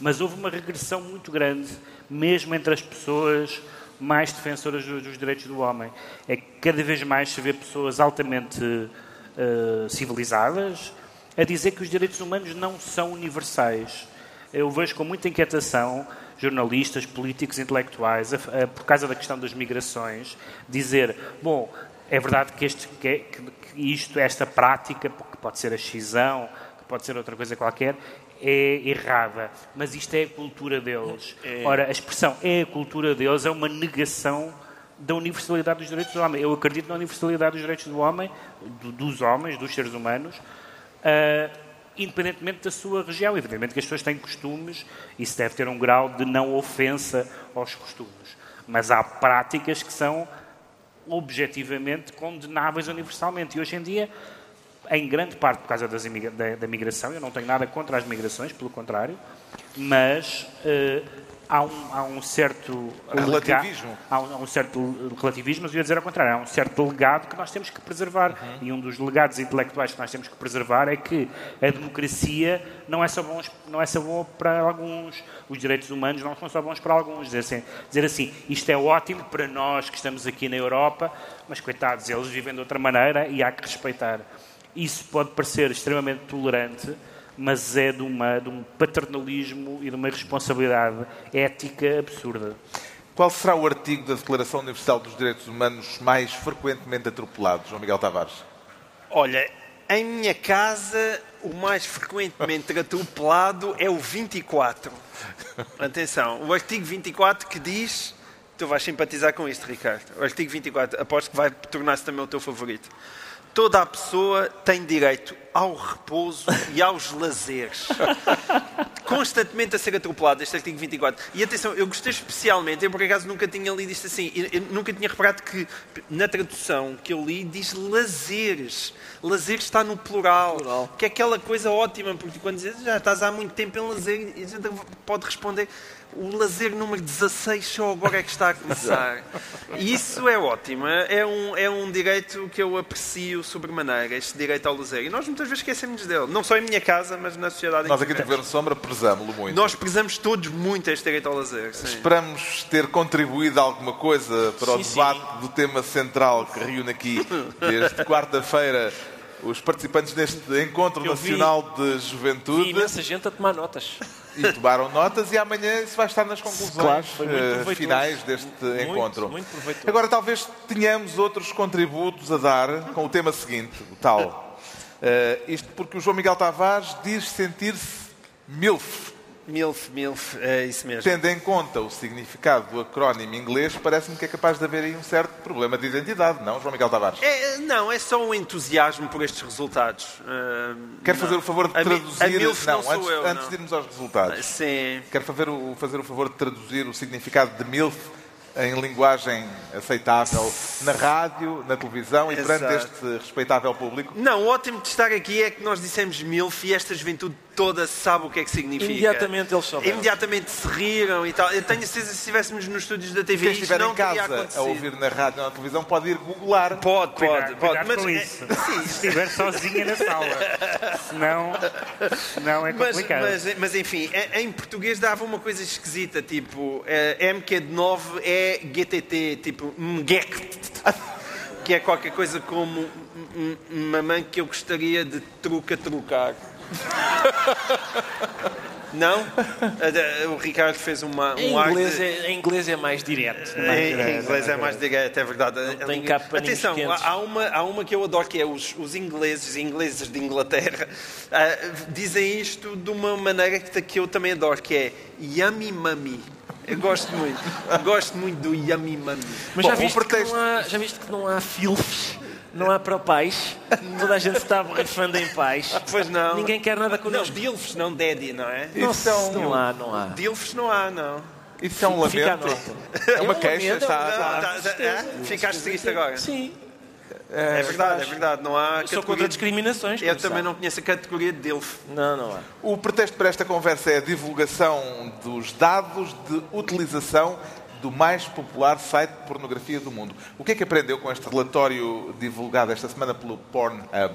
Mas houve uma regressão muito grande, mesmo entre as pessoas mais defensoras dos, direitos do homem. É que cada vez mais se vê pessoas altamente eh, civilizadas a dizer que os direitos humanos não são universais. Eu vejo com muita inquietação jornalistas, políticos, intelectuais, a- a- por causa da questão das migrações, dizer, bom, é verdade que, este, que, é- que- isto, esta prática, que pode ser a excisão, que pode ser outra coisa qualquer, é errada, mas isto é a cultura deles. Ora, a expressão é a cultura deles é uma negação da universalidade dos direitos do homem. Eu acredito na universalidade dos direitos do homem, do- dos homens, dos seres humanos, ah, independentemente da sua região. Evidentemente que as pessoas têm costumes, isso deve ter um grau de não ofensa aos costumes. Mas há práticas que são objetivamente condenáveis universalmente. E hoje em dia, em grande parte por causa da, da migração, eu não tenho nada contra as migrações, pelo contrário, mas uh, há um, há um certo relativismo. Há um, há um, certo relativismo, mas eu ia dizer ao contrário, há um certo legado que nós temos que preservar. Uhum. E um dos legados intelectuais que nós temos que preservar é que a democracia não é só, bons, não é só bom para alguns, os direitos humanos não são só bons para alguns. Dizer assim, dizer assim, isto é ótimo para nós que estamos aqui na Europa, mas coitados, eles vivem de outra maneira e há que respeitar. Isso pode parecer extremamente tolerante, mas é de, uma, de um paternalismo e de uma responsabilidade ética absurda. Qual será o artigo da Declaração Universal dos Direitos Humanos mais frequentemente atropelado, João Miguel Tavares? Olha, em minha casa, o mais frequentemente <laughs> atropelado é o 24. Atenção, o artigo 24 que diz. Tu vais simpatizar com isto, Ricardo. O artigo 24, aposto que vai tornar-se também o teu favorito toda a pessoa tem direito ao repouso e aos lazeres. <laughs> Constantemente a ser atropelado, este artigo 24. E atenção, eu gostei especialmente, eu por acaso nunca tinha lido isto assim, eu nunca tinha reparado que na tradução que eu li diz lazeres. Lazeres está no plural, plural. que é aquela coisa ótima, porque quando dizes já estás há muito tempo em lazer, a gente pode responder o lazer número 16 só agora é que está a começar. <laughs> E isso é ótimo. É um, é um direito que eu aprecio sobremaneira, este direito ao lazer. E nós muitas vezes esquecemos dele. Não só em minha casa, mas na sociedade Nós aqui do Governo Sombra prezamos-lo muito. Nós prezamos todos muito este direito ao lazer. Sim. Esperamos ter contribuído alguma coisa para sim, o debate sim. do tema central que reúne aqui <laughs> desde quarta-feira os participantes neste Encontro eu Nacional vi, de Juventude. Vi imensa gente a tomar notas e tomaram notas e amanhã isso vai estar nas conclusões claro, uh, finais deste muito, encontro. Muito Agora, talvez tenhamos outros contributos a dar com o tema seguinte, o tal. Uh, isto porque o João Miguel Tavares diz sentir-se MILF. MILF, MILF, é isso mesmo. Tendo em conta o significado do acrónimo inglês, parece-me que é capaz de haver aí um certo problema de identidade, não, João Miguel Tavares? É, não, é só um entusiasmo por estes resultados. Uh, Quer fazer o favor de traduzir... A, MILF não, não antes, eu, antes de irmos aos resultados. Sim. Quer fazer o, fazer o favor de traduzir o significado de MILF em linguagem aceitável na rádio, na televisão e perante este respeitável público? Não, o ótimo de estar aqui é que nós dissemos MILF e esta juventude toda sabe o que é que significa. Imediatamente eles souberam. Imediatamente se riram e tal. Eu tenho certeza que se estivéssemos nos estúdios da TV, Quem estiver em casa a ouvir na rádio ou na televisão pode ir googlar. Pode, pode, cuidado, pode. Cuidado mas com é... isso. <laughs> Se estiver sozinha na sala. <laughs> Senão, senão é complicado. Mas, mas, mas enfim, em português dava uma coisa esquisita, tipo, eh, MQ de 9 é GTT, tipo, MGEC que é qualquer coisa como mamãe que eu gostaria de truca-trucar. <laughs> Não? O Ricardo fez uma, um em inglês, é, em inglês é mais direto. É mais direto, em inglês é mais direto, é verdade. Não tem cá Atenção, há uma, há uma que eu adoro que é os, os ingleses, ingleses de Inglaterra, uh, <laughs> dizem isto de uma maneira que, que eu também adoro, que é yummy mummy. Eu gosto muito. gosto muito do yummy mummy. Mas Bom, já, viste pretexto... que não há, já viste que não há filmes não há para pais. Toda a gente está borrifando em paz. Pois não. Ninguém quer nada connosco. Não, dilfs, não daddy, não é? Isso não, não há, não há. Dilfs não há, não. Isso é um lamento. É uma queixa. Está, está, está, é? Ficaste triste agora? Sim. É, é verdade, é verdade. Não há Sou contra discriminações. Eu também não conheço a categoria de DILF. Não, não há. O pretexto para esta conversa é a divulgação dos dados de utilização do mais popular site de pornografia do mundo. O que é que aprendeu com este relatório divulgado esta semana pelo Pornhub?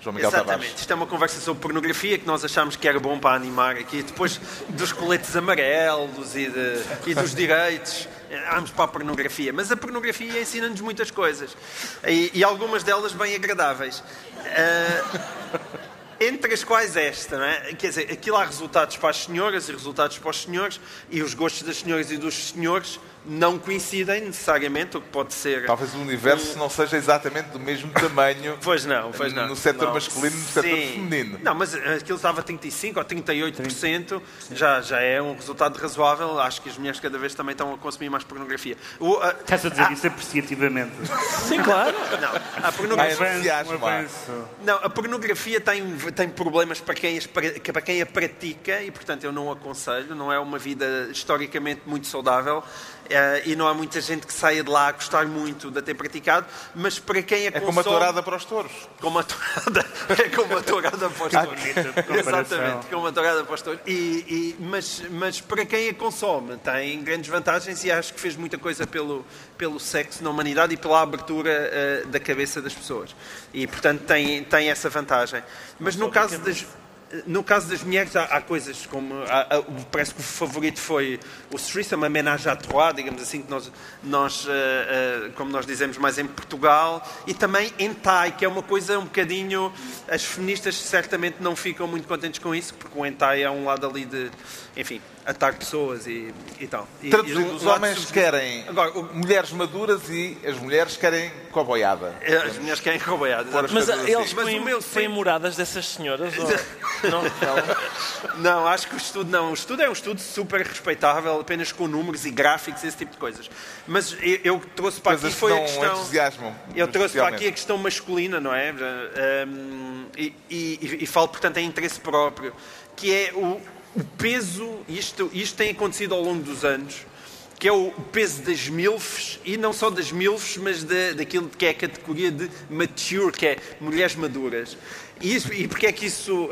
João Miguel Exatamente. Isto é uma conversa sobre pornografia que nós achámos que era bom para animar aqui. Depois dos coletes amarelos e, de, e dos direitos, vamos para a pornografia. Mas a pornografia ensina-nos muitas coisas. E, e, algumas delas bem agradáveis. Uh, entre as quais esta, não é? Quer dizer, aquilo há resultados para as senhoras e resultados para os senhores, e os gostos das senhoras e dos senhores não coincidem necessariamente, o que pode ser. Talvez o universo um... não seja exatamente do mesmo tamanho. <laughs> pois não, pois não. No setor não. masculino e no setor feminino. Não, mas aquilo estava a 35% ou 38%, já, já é um resultado razoável. Acho que as mulheres cada vez também estão a consumir mais pornografia. O, a... Estás a dizer isso apreciativamente? <laughs> Sim, claro. Não, a pornografia. Não, a pornografia tem, tem problemas para quem, para quem a pratica e, portanto, eu não aconselho. Não é uma vida historicamente muito saudável. E não há muita gente que saia de lá a gostar muito de ter praticado, mas para quem a é consome... como a tourada para os touros. Como a tourada, <laughs> é como a tourada para os touros. Exatamente, como a tourada para os touros. E, e, mas, mas para quem a consome tem grandes vantagens e acho que fez muita coisa pelo, pelo sexo na humanidade e pela abertura uh, da cabeça das pessoas. E, portanto, tem, tem essa vantagem. Mas no caso das no caso das mulheres, há, há coisas como. Há, há, parece que o favorito foi o threesome, a menage à trois, digamos assim, que nós, nós uh, uh, como nós dizemos mais em Portugal, e também hentai, que é uma coisa um bocadinho. As feministas certamente não ficam muito contentes com isso, porque o hentai é um lado ali de. Enfim, atar pessoas e, e tal. E, Traduzido, e os homens querem Agora, o... mulheres maduras e as mulheres querem coboiada. É, as mulheres querem coboiada. Mas eles assim. põem, meu, põem moradas dessas senhoras? Ou... <laughs> não, não, acho que o estudo não. O estudo é um estudo super respeitável, apenas com números e gráficos, esse tipo de coisas. Mas eu, eu trouxe para coisas aqui foi a questão... entusiasmam. Eu trouxe para aqui a questão masculina, não é? Um, e, e, e falo, portanto, em interesse próprio, que é o, o peso, isto, isto tem acontecido ao longo dos anos, que é o peso das MILFs, e não só das MILFs, mas da, daquilo que é a categoria de mature, que é mulheres maduras. E, isso, e porque é que isso, uh,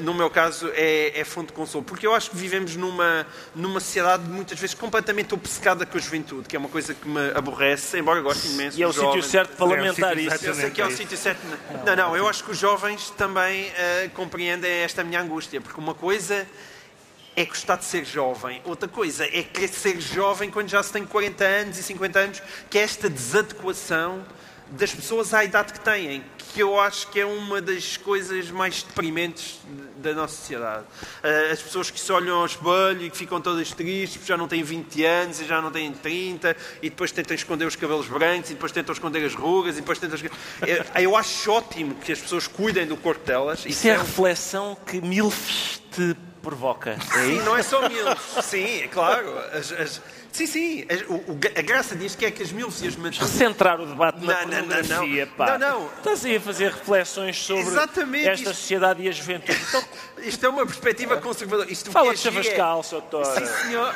no meu caso, é, é, fonte de consolo? Porque eu acho que vivemos numa, numa sociedade muitas vezes completamente obcecada com a juventude, que é uma coisa que me aborrece, embora eu goste imenso E é o sítio certo para lamentar é isso. Eu sei que é o sítio certo. Não, não, eu acho que os jovens também uh, compreendem esta minha angústia, porque uma coisa é gostar de ser jovem. Outra coisa é querer ser jovem quando já se tem 40 anos e 50 anos, que é esta desadequação das pessoas à idade que têm, que eu acho que é uma das coisas mais deprimentes da nossa sociedade. Eh, as pessoas que se olham ao espelho e que ficam todas tristes porque já não têm 20 anos e já não têm 30 e depois tentam esconder os cabelos brancos e depois tentam esconder as rugas e depois tentam... <laughs> Eu acho ótimo que as pessoas cuidem do corpo delas. Isso, Isso é a reflexão que Milfs te provoca. É sim, não é só Milfs. Sim, claro. As, as Sim, sim. A, o, a graça disto é que as mil e as Recentrar o debate na não, pornografia, não, pá. Não, não. Estás aí a fazer reflexões sobre Exatamente, esta isto, sociedade e a juventude. Então, isto é uma perspectiva conservadora. Isto Fala de chavascal, é... Sr. Sim, senhor.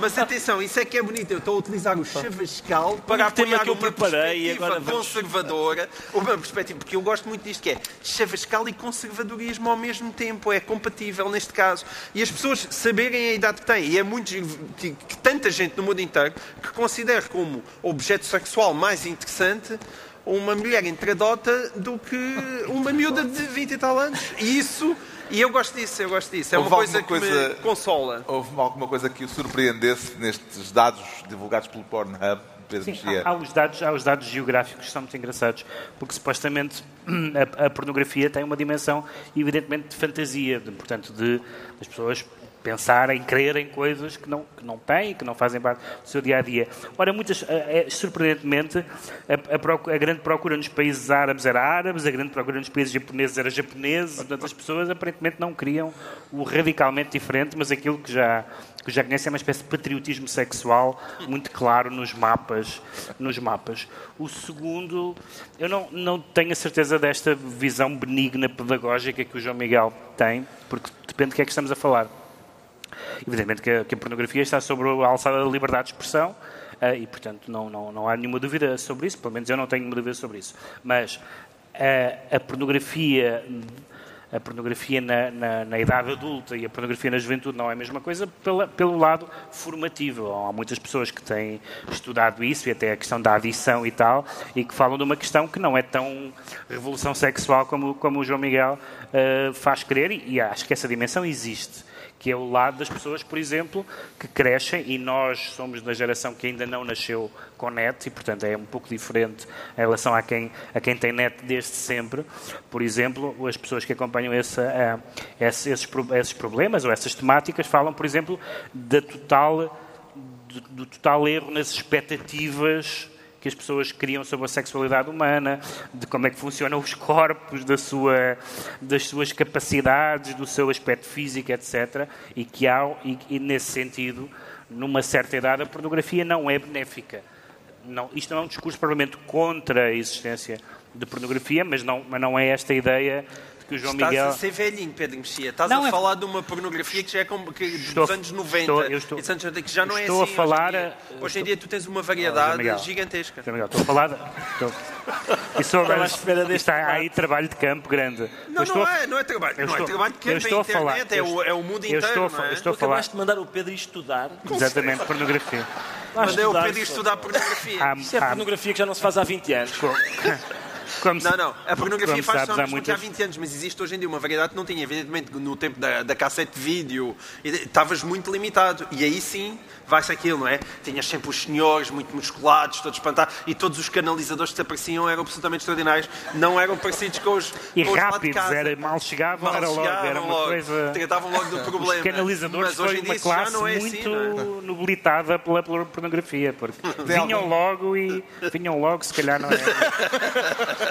Mas atenção, isso é que é bonito. Eu estou a utilizar o chavascal para apoiar que eu uma preparei, perspectiva agora conservadora. Uma perspectiva, porque eu gosto muito disto que é chavascal e conservadorismo ao mesmo tempo. É compatível neste caso. E as pessoas saberem a idade que têm. E é muito que, que tanta gente no mundo inteiro que considera como objeto sexual mais interessante uma mulher entradota do que uma miúda de 20 e tal anos. E isso e eu gosto disso, eu gosto disso. É uma coisa que coisa, me consola. Houve alguma coisa que o surpreendesse nestes dados divulgados pelo Pornhub? Pedro Sim, há, há, os dados, há os dados geográficos que são muito engraçados, porque supostamente <clears throat> a, a pornografia tem uma dimensão, evidentemente, de fantasia, de, portanto, de as pessoas pensar em crer em coisas que não, que não têm, que não fazem parte do seu dia a dia. Ora, muitas, é, surpreendentemente, a, a, procura, a, grande procura nos países árabes era árabes, a grande procura nos países japoneses era japoneses, portanto, as pessoas aparentemente não queriam o radicalmente diferente, mas aquilo que já que já conhecem é uma espécie de patriotismo sexual muito claro nos mapas. Nos mapas. O segundo, eu não, não tenho a certeza desta visão benigna pedagógica que o João Miguel tem, porque depende do que é que estamos a falar. Evidentemente que a, que a pornografia está sobre a alçada da liberdade de expressão uh, e, portanto, não, não, não há nenhuma dúvida sobre isso, pelo menos eu não tenho nenhuma dúvida sobre isso. Mas uh, a pornografia a pornografia na, na, na, idade adulta e a pornografia na juventude não é a mesma coisa pela, pelo lado formativo. Há muitas pessoas que têm estudado isso e até a questão da adição e tal, e que falam de uma questão que não é tão revolução sexual como, como o João Miguel uh, faz crer, e, e acho que essa dimensão existe que é o lado das pessoas, por exemplo, que crescem e nós somos da geração que ainda não nasceu com net e, portanto, é um pouco diferente em relação a quem, a quem tem net desde sempre. Por exemplo, as pessoas que acompanham uh, esses, esses problemas ou essas temáticas falam, por exemplo, da total, do, do total erro nas expectativas que as pessoas criam sobre a sexualidade humana, de como é que funcionam os corpos, da sua, das suas capacidades, do seu aspecto físico, etc. E que há, e, e nesse sentido, numa certa idade, a pornografia não é benéfica. Não, isto não é um discurso provavelmente contra a existência de pornografia, mas não, mas não é esta ideia que o João Estás Miguel. a ser velhinho, Pedro Mexia. Estás Não, a é- falar de uma pornografia que já é como, que, Estou a- dos anos 90. estou- eu estou- anos 80, que já não estou é a assim. falar, Hoje em, dia, eh, hoje em dia tu tens uma variedade Miguel. gigantesca. Miguel, estou a falar. Estou... E sou agora. Estava à espera deste Está aí trabalho de campo grande. Não, Eu estou não a- é, não é trabalho. eu não estou- é trabalho de eu campo, estou é a falar- internet, é, o, é o mundo eu inteiro, estou a não fa- é? eu estou a falar. acabaste de mandar o Pedro estudar. Exatamente, pornografia. Mandei o Pedro estudar pornografia. Há- Isso é há- pornografia que já não se faz há 20 anos. <laughs> como Não, não. A pornografia faz sabes, só há há muitas- 20 anos, mas existe hoje em dia uma variedade que não tinha. Evidentemente, no tempo da, da cassete de vídeo, de- estavas muito limitado. E aí sim, vai-se aquilo, não é? Tinhas sempre os senhores muito musculados, todos espantados, e todos os canalizadores que te apareciam eram absolutamente extraordinários. Não eram parecidos com os. E com os lá de rápidos, casa. era, mal chegavam, Mal era logo, chegavam era uma logo, coisa. Tratavam logo do problema. Os canalizadores mas hoje em dia uma isso já classe não é muito assim, não é? nobilitada pela, pela pornografia, porque <laughs> vinham logo e vinham logo, se calhar não é. <laughs>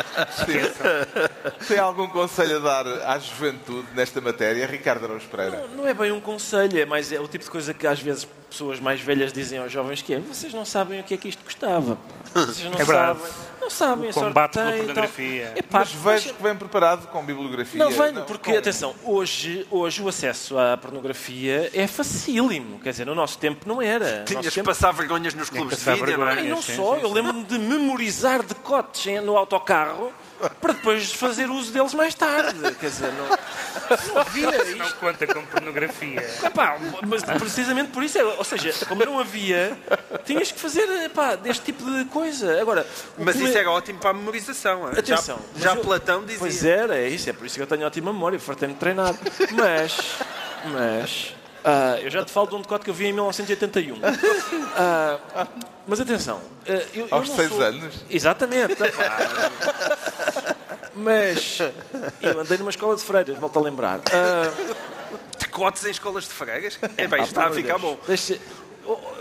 Tem algum conselho a dar à juventude nesta matéria, Ricardo Araújo Pereira? Não é bem um conselho, é mais é o tipo de coisa que às vezes pessoas mais velhas dizem aos jovens que é vocês não sabem o que é que isto custava. Vocês não É verdade. sabem. Não sabem combate pela e pornografia. Epá, Mas vejo que vem preparado com bibliografia. Não venho, porque, com- atenção, hoje, hoje o acesso à pornografia é facílimo. Quer dizer, no nosso tempo não era. Tinhas que tempo... passar vergonhas nos clubes de vídeo, não é? E não Sim, só, sim, eu lembro-me de memorizar decotes no autocarro para depois fazer uso deles mais tarde. Quer dizer, não, não havia Não isto. conta com pornografia. Epá, mas precisamente por isso, é, ou seja, como não havia, tinhas que fazer epá, deste tipo de coisa. Agora, Mas isso me- era ótimo para a memorização. é? Atenção, já já eu- Platão dizia. Pois era, é isso, é por isso que eu tenho ótima memória, fartei-me treinar. Mas, mas, ah, eu já te falo de um decote que eu vi em 1981. <laughs> Ah, mas atenção, ah, eu, eu Aos não seis sou- anos? Exatamente. Mas eu andei numa escola de freiras, volto a lembrar. Decotes em escolas de freiras? É bem, Ah, está a ficar Deus. bom. Deixa-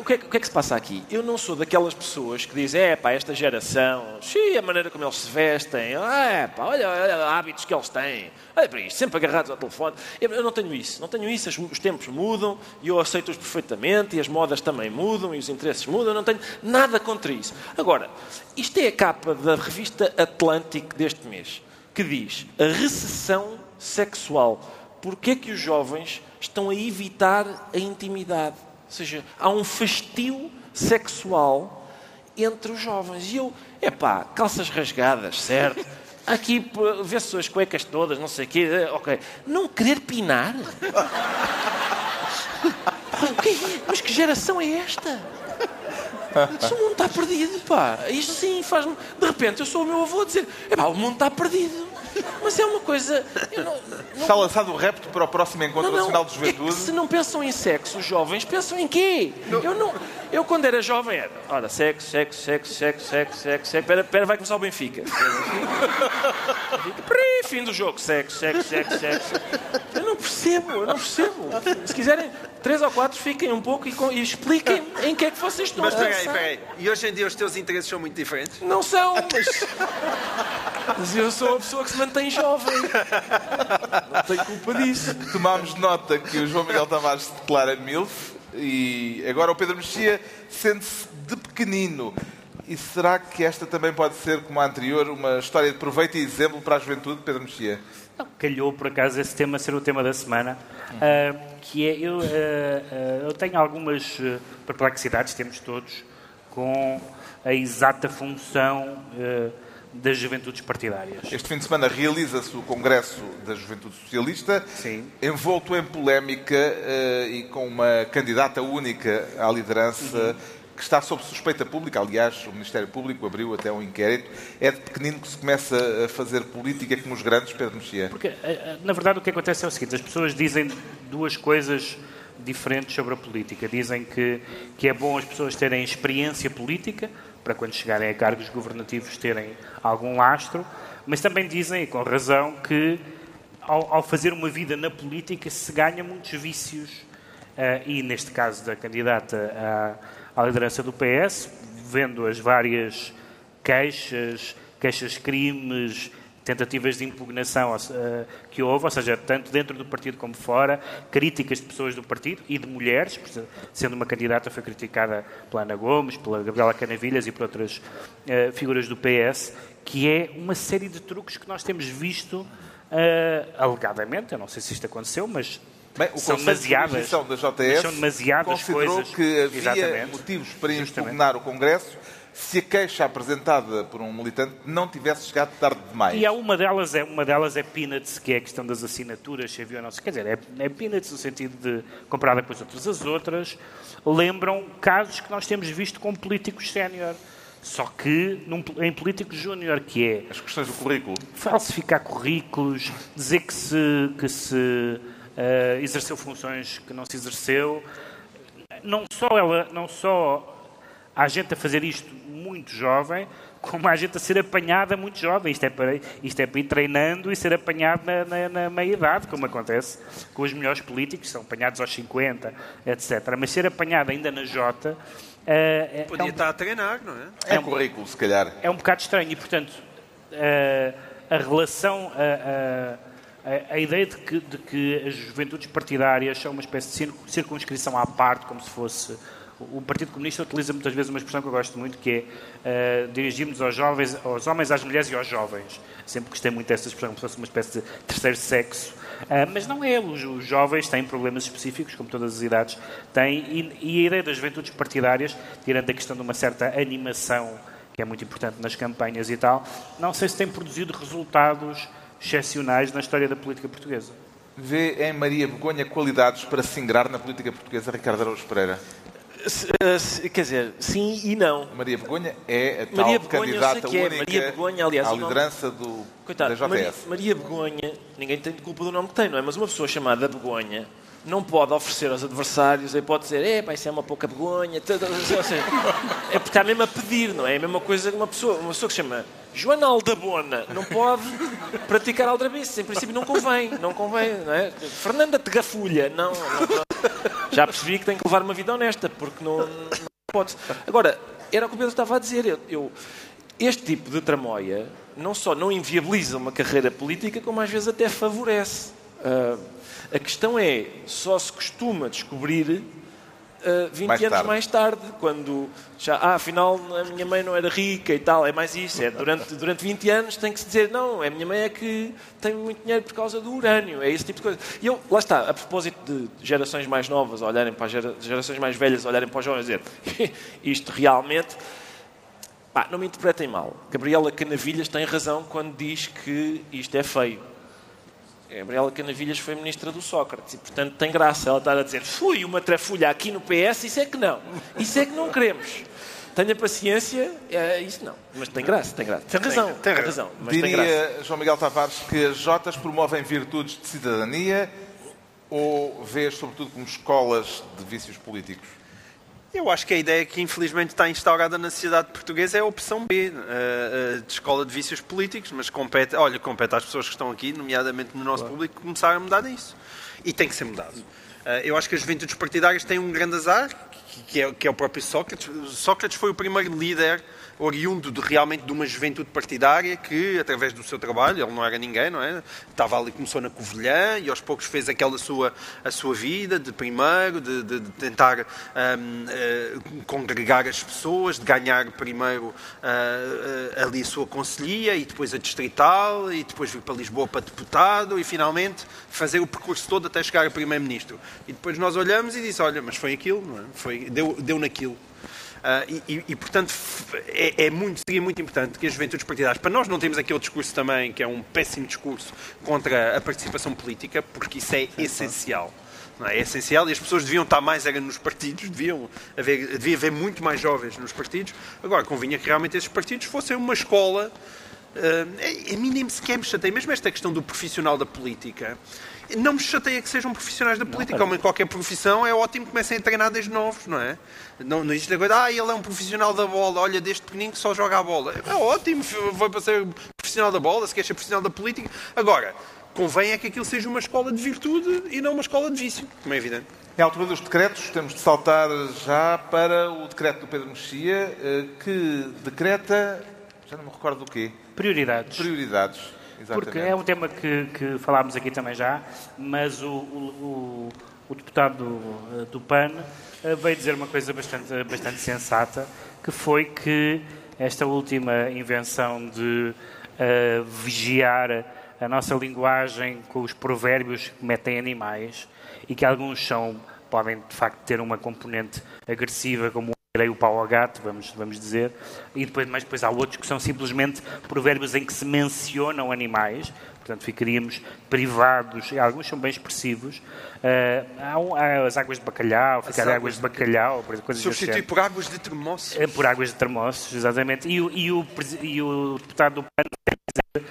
o, que é, que- o que é que se passa aqui? Eu não sou daquelas pessoas que dizem, é pá, esta geração, xiii, a maneira como eles se vestem, é pá, olha, olha hábitos que eles têm, olha para isto, sempre agarrados ao telefone. Eu, não tenho isso, não tenho isso, os, os tempos mudam e eu aceito-os perfeitamente e as modas também mudam e os interesses mudam, eu não tenho nada contra isso. Agora, isto é a capa da revista Atlantic deste mês, que diz a recessão sexual. Porquê é que os jovens estão a evitar a intimidade? Seja, há um fastio sexual entre os jovens. E eu, epá, calças rasgadas, certo? Aqui vê-se as cuecas todas, não sei o quê, eh, ok. Não querer pinar? Mas que geração é esta? O mundo está perdido, pá. Isto sim faz-me. De repente eu sou o meu avô a dizer: epá, o mundo está perdido. Mas é uma coisa. não- <laughs> não Está lançado o repto para o próximo Encontro Nacional de é Juventude. se não pensam em sexo, os jovens pensam em quê? Eu, não, eu quando era jovem era, ora, sexo, sexo, sexo, sexo, sexo, sexo, sexo. Espera, espera, vai começar o Benfica. Benfica. Fim do jogo, sexo, sexo, sexo, sexo. Eu não percebo, eu não percebo. Se quiserem, três ou quatro, fiquem um pouco e, com- e expliquem em que é que vocês estão Mas a espera aí, pensar. espera aí. E hoje em dia os teus interesses são muito diferentes? Não são, mas... mas eu sou a pessoa que se mantém jovem. Não tenho culpa disso. Tomámos nota que o João Miguel Tavares se declara MILF e agora o Pedro Mexia sente-se de pequenino. E será que esta também pode ser, como a anterior, uma história de proveito e exemplo para a juventude, Pedro Mexia? Calhou por acaso esse tema ser o tema da semana, ah, que é eu, ah, ah, eu tenho algumas perplexidades, temos todos, com a exata função das juventudes partidárias. Este fim de semana realiza-se o Congresso da Juventude Socialista, Sim. envolto em polémica eh, e com uma candidata única à liderança que está sob suspeita pública. Aliás, o Ministério Público abriu até um inquérito. É de pequenino que se começa a fazer política como os grandes, Pedro Mexia. Porque, ah, ah, na verdade, o que acontece é o seguinte: as pessoas dizem duas coisas diferentes sobre a política. Dizem que, que é bom as pessoas terem experiência política, para quando chegarem a cargos governativos terem algum lastro, mas também dizem, e com razão, que ao, ao fazer uma vida na política se ganha muitos vícios. Ah, e neste caso da candidata à, à liderança do PS, vendo as várias queixas, queixas-crimes, tentativas de impugnação eh, que houve, ou seja, tanto dentro do partido como fora, críticas de pessoas do partido e de mulheres, sendo uma candidata foi criticada pela Ana Gomes, pela Gabriela Canavilhas e por outras eh, figuras do PS, que é uma série de truques que nós temos visto alegadamente, eu não sei se isto aconteceu, mas Bem, o são demasiadas, de da JTS são demasiadas considerou coisas. que havia Exatamente. motivos para impugnar o Congresso se a queixa apresentada por um militante não tivesse chegado tarde demais. E há uma delas é uma delas é peanuts, que é a questão das assinaturas, se havia ou não. Quer dizer, é, é peanuts no sentido de comparada com as outras. As outras lembram casos que nós temos visto com políticos sénior. Só que num, em político júnior, que é... As questões do currículo. Falsificar currículos, dizer que se, que se uh, exerceu funções que não se exerceu. Não só, ela, não só há gente a fazer isto muito jovem, como há gente a ser apanhada muito jovem. Isto é para, isto é para ir treinando e ser apanhado na, na, na meia-idade, como acontece com os melhores políticos, são apanhados aos 50, etc. Mas ser apanhado ainda na Jota Uh, Podia é um, estar a treinar, não é? É, é um currículo, se calhar. É um bocado estranho e, portanto, uh, a relação, a, a, a ideia de que, de que, as juventudes partidárias são uma espécie de circunscrição à parte, como se fosse. O Partido Comunista utiliza muitas vezes uma expressão que eu gosto muito, que é uh, dirigirmos aos jovens, aos homens, às mulheres e aos jovens. Sempre gostei muito dessa expressão, como se fosse uma espécie de terceiro sexo. Uh, mas não é. Os, os, jovens têm problemas específicos, como todas as idades têm, e, e, a ideia das juventudes partidárias, tirando a questão de uma certa animação, que é muito importante nas campanhas e tal, não sei se tem produzido resultados excepcionais na história da política portuguesa. Vê em Maria Begonha qualidades para se ingrar na política portuguesa, Ricardo Araújo Pereira? Quer dizer, sim e não. Maria Begonha é a tal Maria Begonha, candidata é. única Maria Begonha, aliás, à liderança do, Coitado, da JS. Maria, Maria Begonha, ninguém tem culpa do nome que tem, não é? Mas uma pessoa chamada Begonha não pode oferecer aos adversários, aí pode dizer, é, isso é uma pouca begonha. é porque está mesmo a pedir, não é? É a mesma coisa que uma pessoa, uma pessoa que se chama Joana Aldabona não pode praticar aldrabice. Em princípio não convém, não convém, não é? Fernanda Tegafulha, não, não, Já percebi que tem que levar uma vida honesta, porque não, não pode. Agora, era o que o Pedro estava a dizer. Eu, eu, este tipo de tramóia não só não inviabiliza uma carreira política, como às vezes até favorece. Uh, a questão é, só se costuma descobrir uh, ah, 20 mais anos tarde. mais tarde, quando já, ah, afinal a minha mãe não era rica e tal, é mais isso. É, durante, durante 20 anos tem que se dizer, não, a minha mãe é que tem muito dinheiro por causa do urânio, é esse tipo de coisa. E eu, lá está, a propósito de gerações mais novas olharem para as gerações mais velhas, olharem para os jovens e dizer, <laughs> isto realmente. Ah, não me interpretem mal. Gabriela Canavilhas tem razão quando diz que isto é feio Gabriela Canavilhas foi ministra do Sócrates e, portanto, tem graça ela estar a dizer fui uma trafulha aqui no PS, isso é que não. Isso é que não queremos. Tenha paciência, é, isso não. Mas tem graça, tem graça. Tem razão, tem, tem razão. Mas Diria tem graça. João Miguel Tavares que as Jotas promovem virtudes de cidadania ou vês, sobretudo, como escolas de vícios políticos? Eu acho que a ideia que infelizmente está instaurada na sociedade portuguesa é a opção B, uh, uh, de escola de vícios políticos, mas compete, olha, compete às pessoas que estão aqui, nomeadamente no nosso claro. público, começar a mudar isso. E tem que ser mudado. Uh, eu acho que as juventudes partidárias têm um grande azar, que é, que é o próprio Sócrates. Sócrates foi o primeiro líder oriundo de, realmente de uma juventude partidária que, através do seu trabalho, ele não era ninguém, não é? Estava ali, começou na Covilhã e aos poucos fez aquela sua, a sua vida de primeiro, de, de, de tentar um, uh, eh, congregar as pessoas, de ganhar primeiro uh, uh, ali a sua conselhia e depois a distrital e depois vir para Lisboa para deputado e finalmente fazer o percurso todo até chegar a primeiro-ministro. E depois nós olhamos e disse, olha, mas foi aquilo, não é? Foi, deu, deu naquilo. Uh, e, e, portanto, é, é, muito, seria muito importante que as juventudes partidárias, para nós não temos aquele discurso também, que é um péssimo discurso contra a participação política, porque isso é essencial. Não é? é essencial e as pessoas deviam estar mais era nos partidos, deviam haver, devia haver muito mais jovens nos partidos. Agora, convinha que realmente esses partidos fossem uma escola. Uh, a mim nem sequer me chateia, mesmo esta questão do profissional da política não me chateia que sejam profissionais da política, como em qualquer profissão, é ótimo que comecem a treinar desde novos, não é? Não, não existe a coisa, ah, ele é um profissional da bola, olha, desde pequenino que só joga a bola. É ótimo, foi para ser profissional da bola, se quer ser profissional da política. Agora, convém é que aquilo seja uma escola de virtude e não uma escola de vício, como é evidente. É a altura dos decretos, temos de saltar já para o decreto do Pedro Mexia, eh, que decreta, já não me recordo do quê? Prioridades. Prioridades. Exatamente. Porque é um tema que, que falámos aqui também já, mas o, o, o deputado eh, do PAN eh, veio dizer uma coisa bastante, bastante sensata, que foi que esta última invenção de uh, vigiar a nossa linguagem com os provérbios que metem animais e que alguns são podem de facto ter uma componente agressiva como tirei o pau ao gato, vamos, vamos dizer, e depois, mas depois há outros que são simplesmente provérbios em que se mencionam animais, portanto ficaríamos privados, e alguns são bem expressivos. Uh, há, há, as águas de bacalhau, ficar águas, águas de bacalhau, coisas Substituir por águas de termossos. Uh, por águas de termossos, exatamente. E, e, o, e o deputado do PAN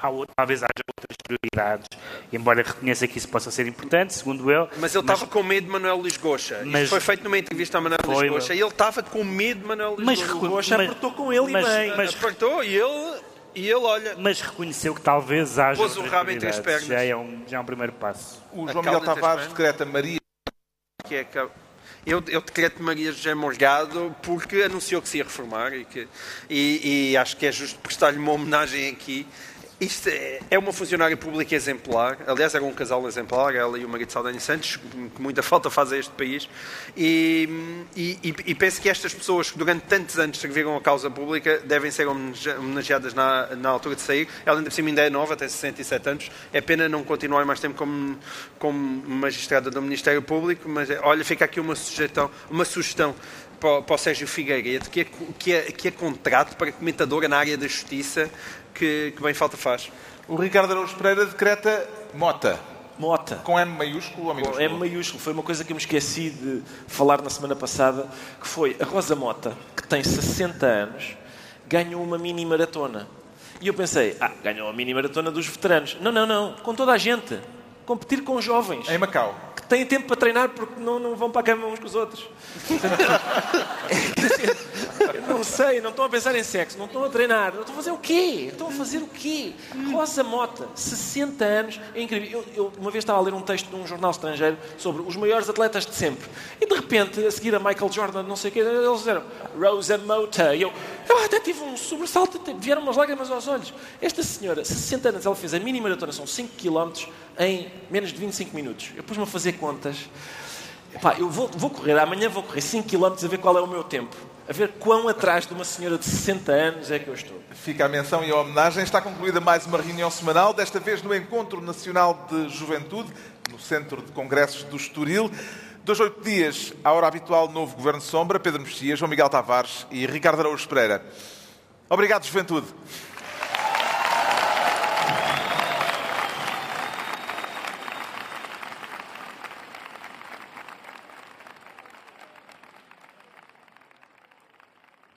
há outro, talvez haja outras prioridades, embora reconheça que isso possa ser importante, segundo ele. Mas ele estava com medo de Manuel Luís Goxa. Mas, Isto foi feito numa entrevista a Manuel Luís Goxa e ele estava com medo de Manuel Luís mas. Goxa mas, apertou com ele mas, e bem. Mas, apertou e ele, e ele, olha... Mas reconheceu que talvez haja Pôs o rabo entre as pernas. Já é um, já é um primeiro passo. O João Miguel Tavares decreta Maria... Que é que eu, eu decreto Maria José Morgado porque anunciou que se ia reformar e, que, e, e acho que é justo prestar-lhe uma homenagem aqui isto é, é uma funcionária pública exemplar. Aliás, era um casal exemplar, ela e o marido Saldanha Santos, que muita falta faz a este país. E, e, e, penso que estas pessoas que durante tantos anos serviram a causa pública devem ser homenageadas na, na altura de sair. Ela ainda por cima ainda é nova, tem 67 anos. É pena não continuar mais tempo como, como magistrada do Ministério Público, mas olha, fica aqui uma sugestão, uma sugestão para, para o Sérgio Figueiredo, que é, que, é, que é contrato para comentadora na área da justiça que, que bem falta faz. O Ricardo Araújo Pereira decreta Mota. Mota. Com M maiúsculo ou minúsculo? Com M maiúsculo. Foi uma coisa que eu me esqueci de falar na semana passada, que foi a Rosa Mota, que tem 60 anos, ganhou uma mini maratona. E eu pensei, ah, ganhou a mini maratona dos veteranos. Não, não, não. Com toda a gente. Competir com jovens. Em Macau têm tempo para treinar porque não, não vão para a cama uns com os outros. não sei, não estão a pensar em sexo, não estão a treinar. Estão a fazer o quê? Estão a fazer o quê? Rosa Mota, 60 anos, é incrível. Eu, eu, uma vez estava a ler um texto de um jornal estrangeiro sobre os maiores atletas de sempre. E de repente, a seguir a Michael Jordan, não sei o quê, eles disseram Rosa Mota. E eu, eu até tive um sobressalto, vieram umas lágrimas aos olhos. Esta senhora, 60 anos, ela fez a mini maratona, são 5 km em menos de 25 minutos. Eu pus-me a fazer contas. Epá, eu vou, vou correr, amanhã vou correr 5 km a ver qual é o meu tempo. A ver quão atrás de uma senhora de 60 anos é que eu estou. Fica a menção e a homenagem. Está concluída mais uma reunião semanal, desta vez no Encontro Nacional de Juventude, no Centro de Congressos do Estoril. Dois, oito dias, à hora habitual, novo Governo Sombra, Pedro Mexia, João Miguel Tavares e Ricardo Araújo Pereira. Obrigado, Juventude.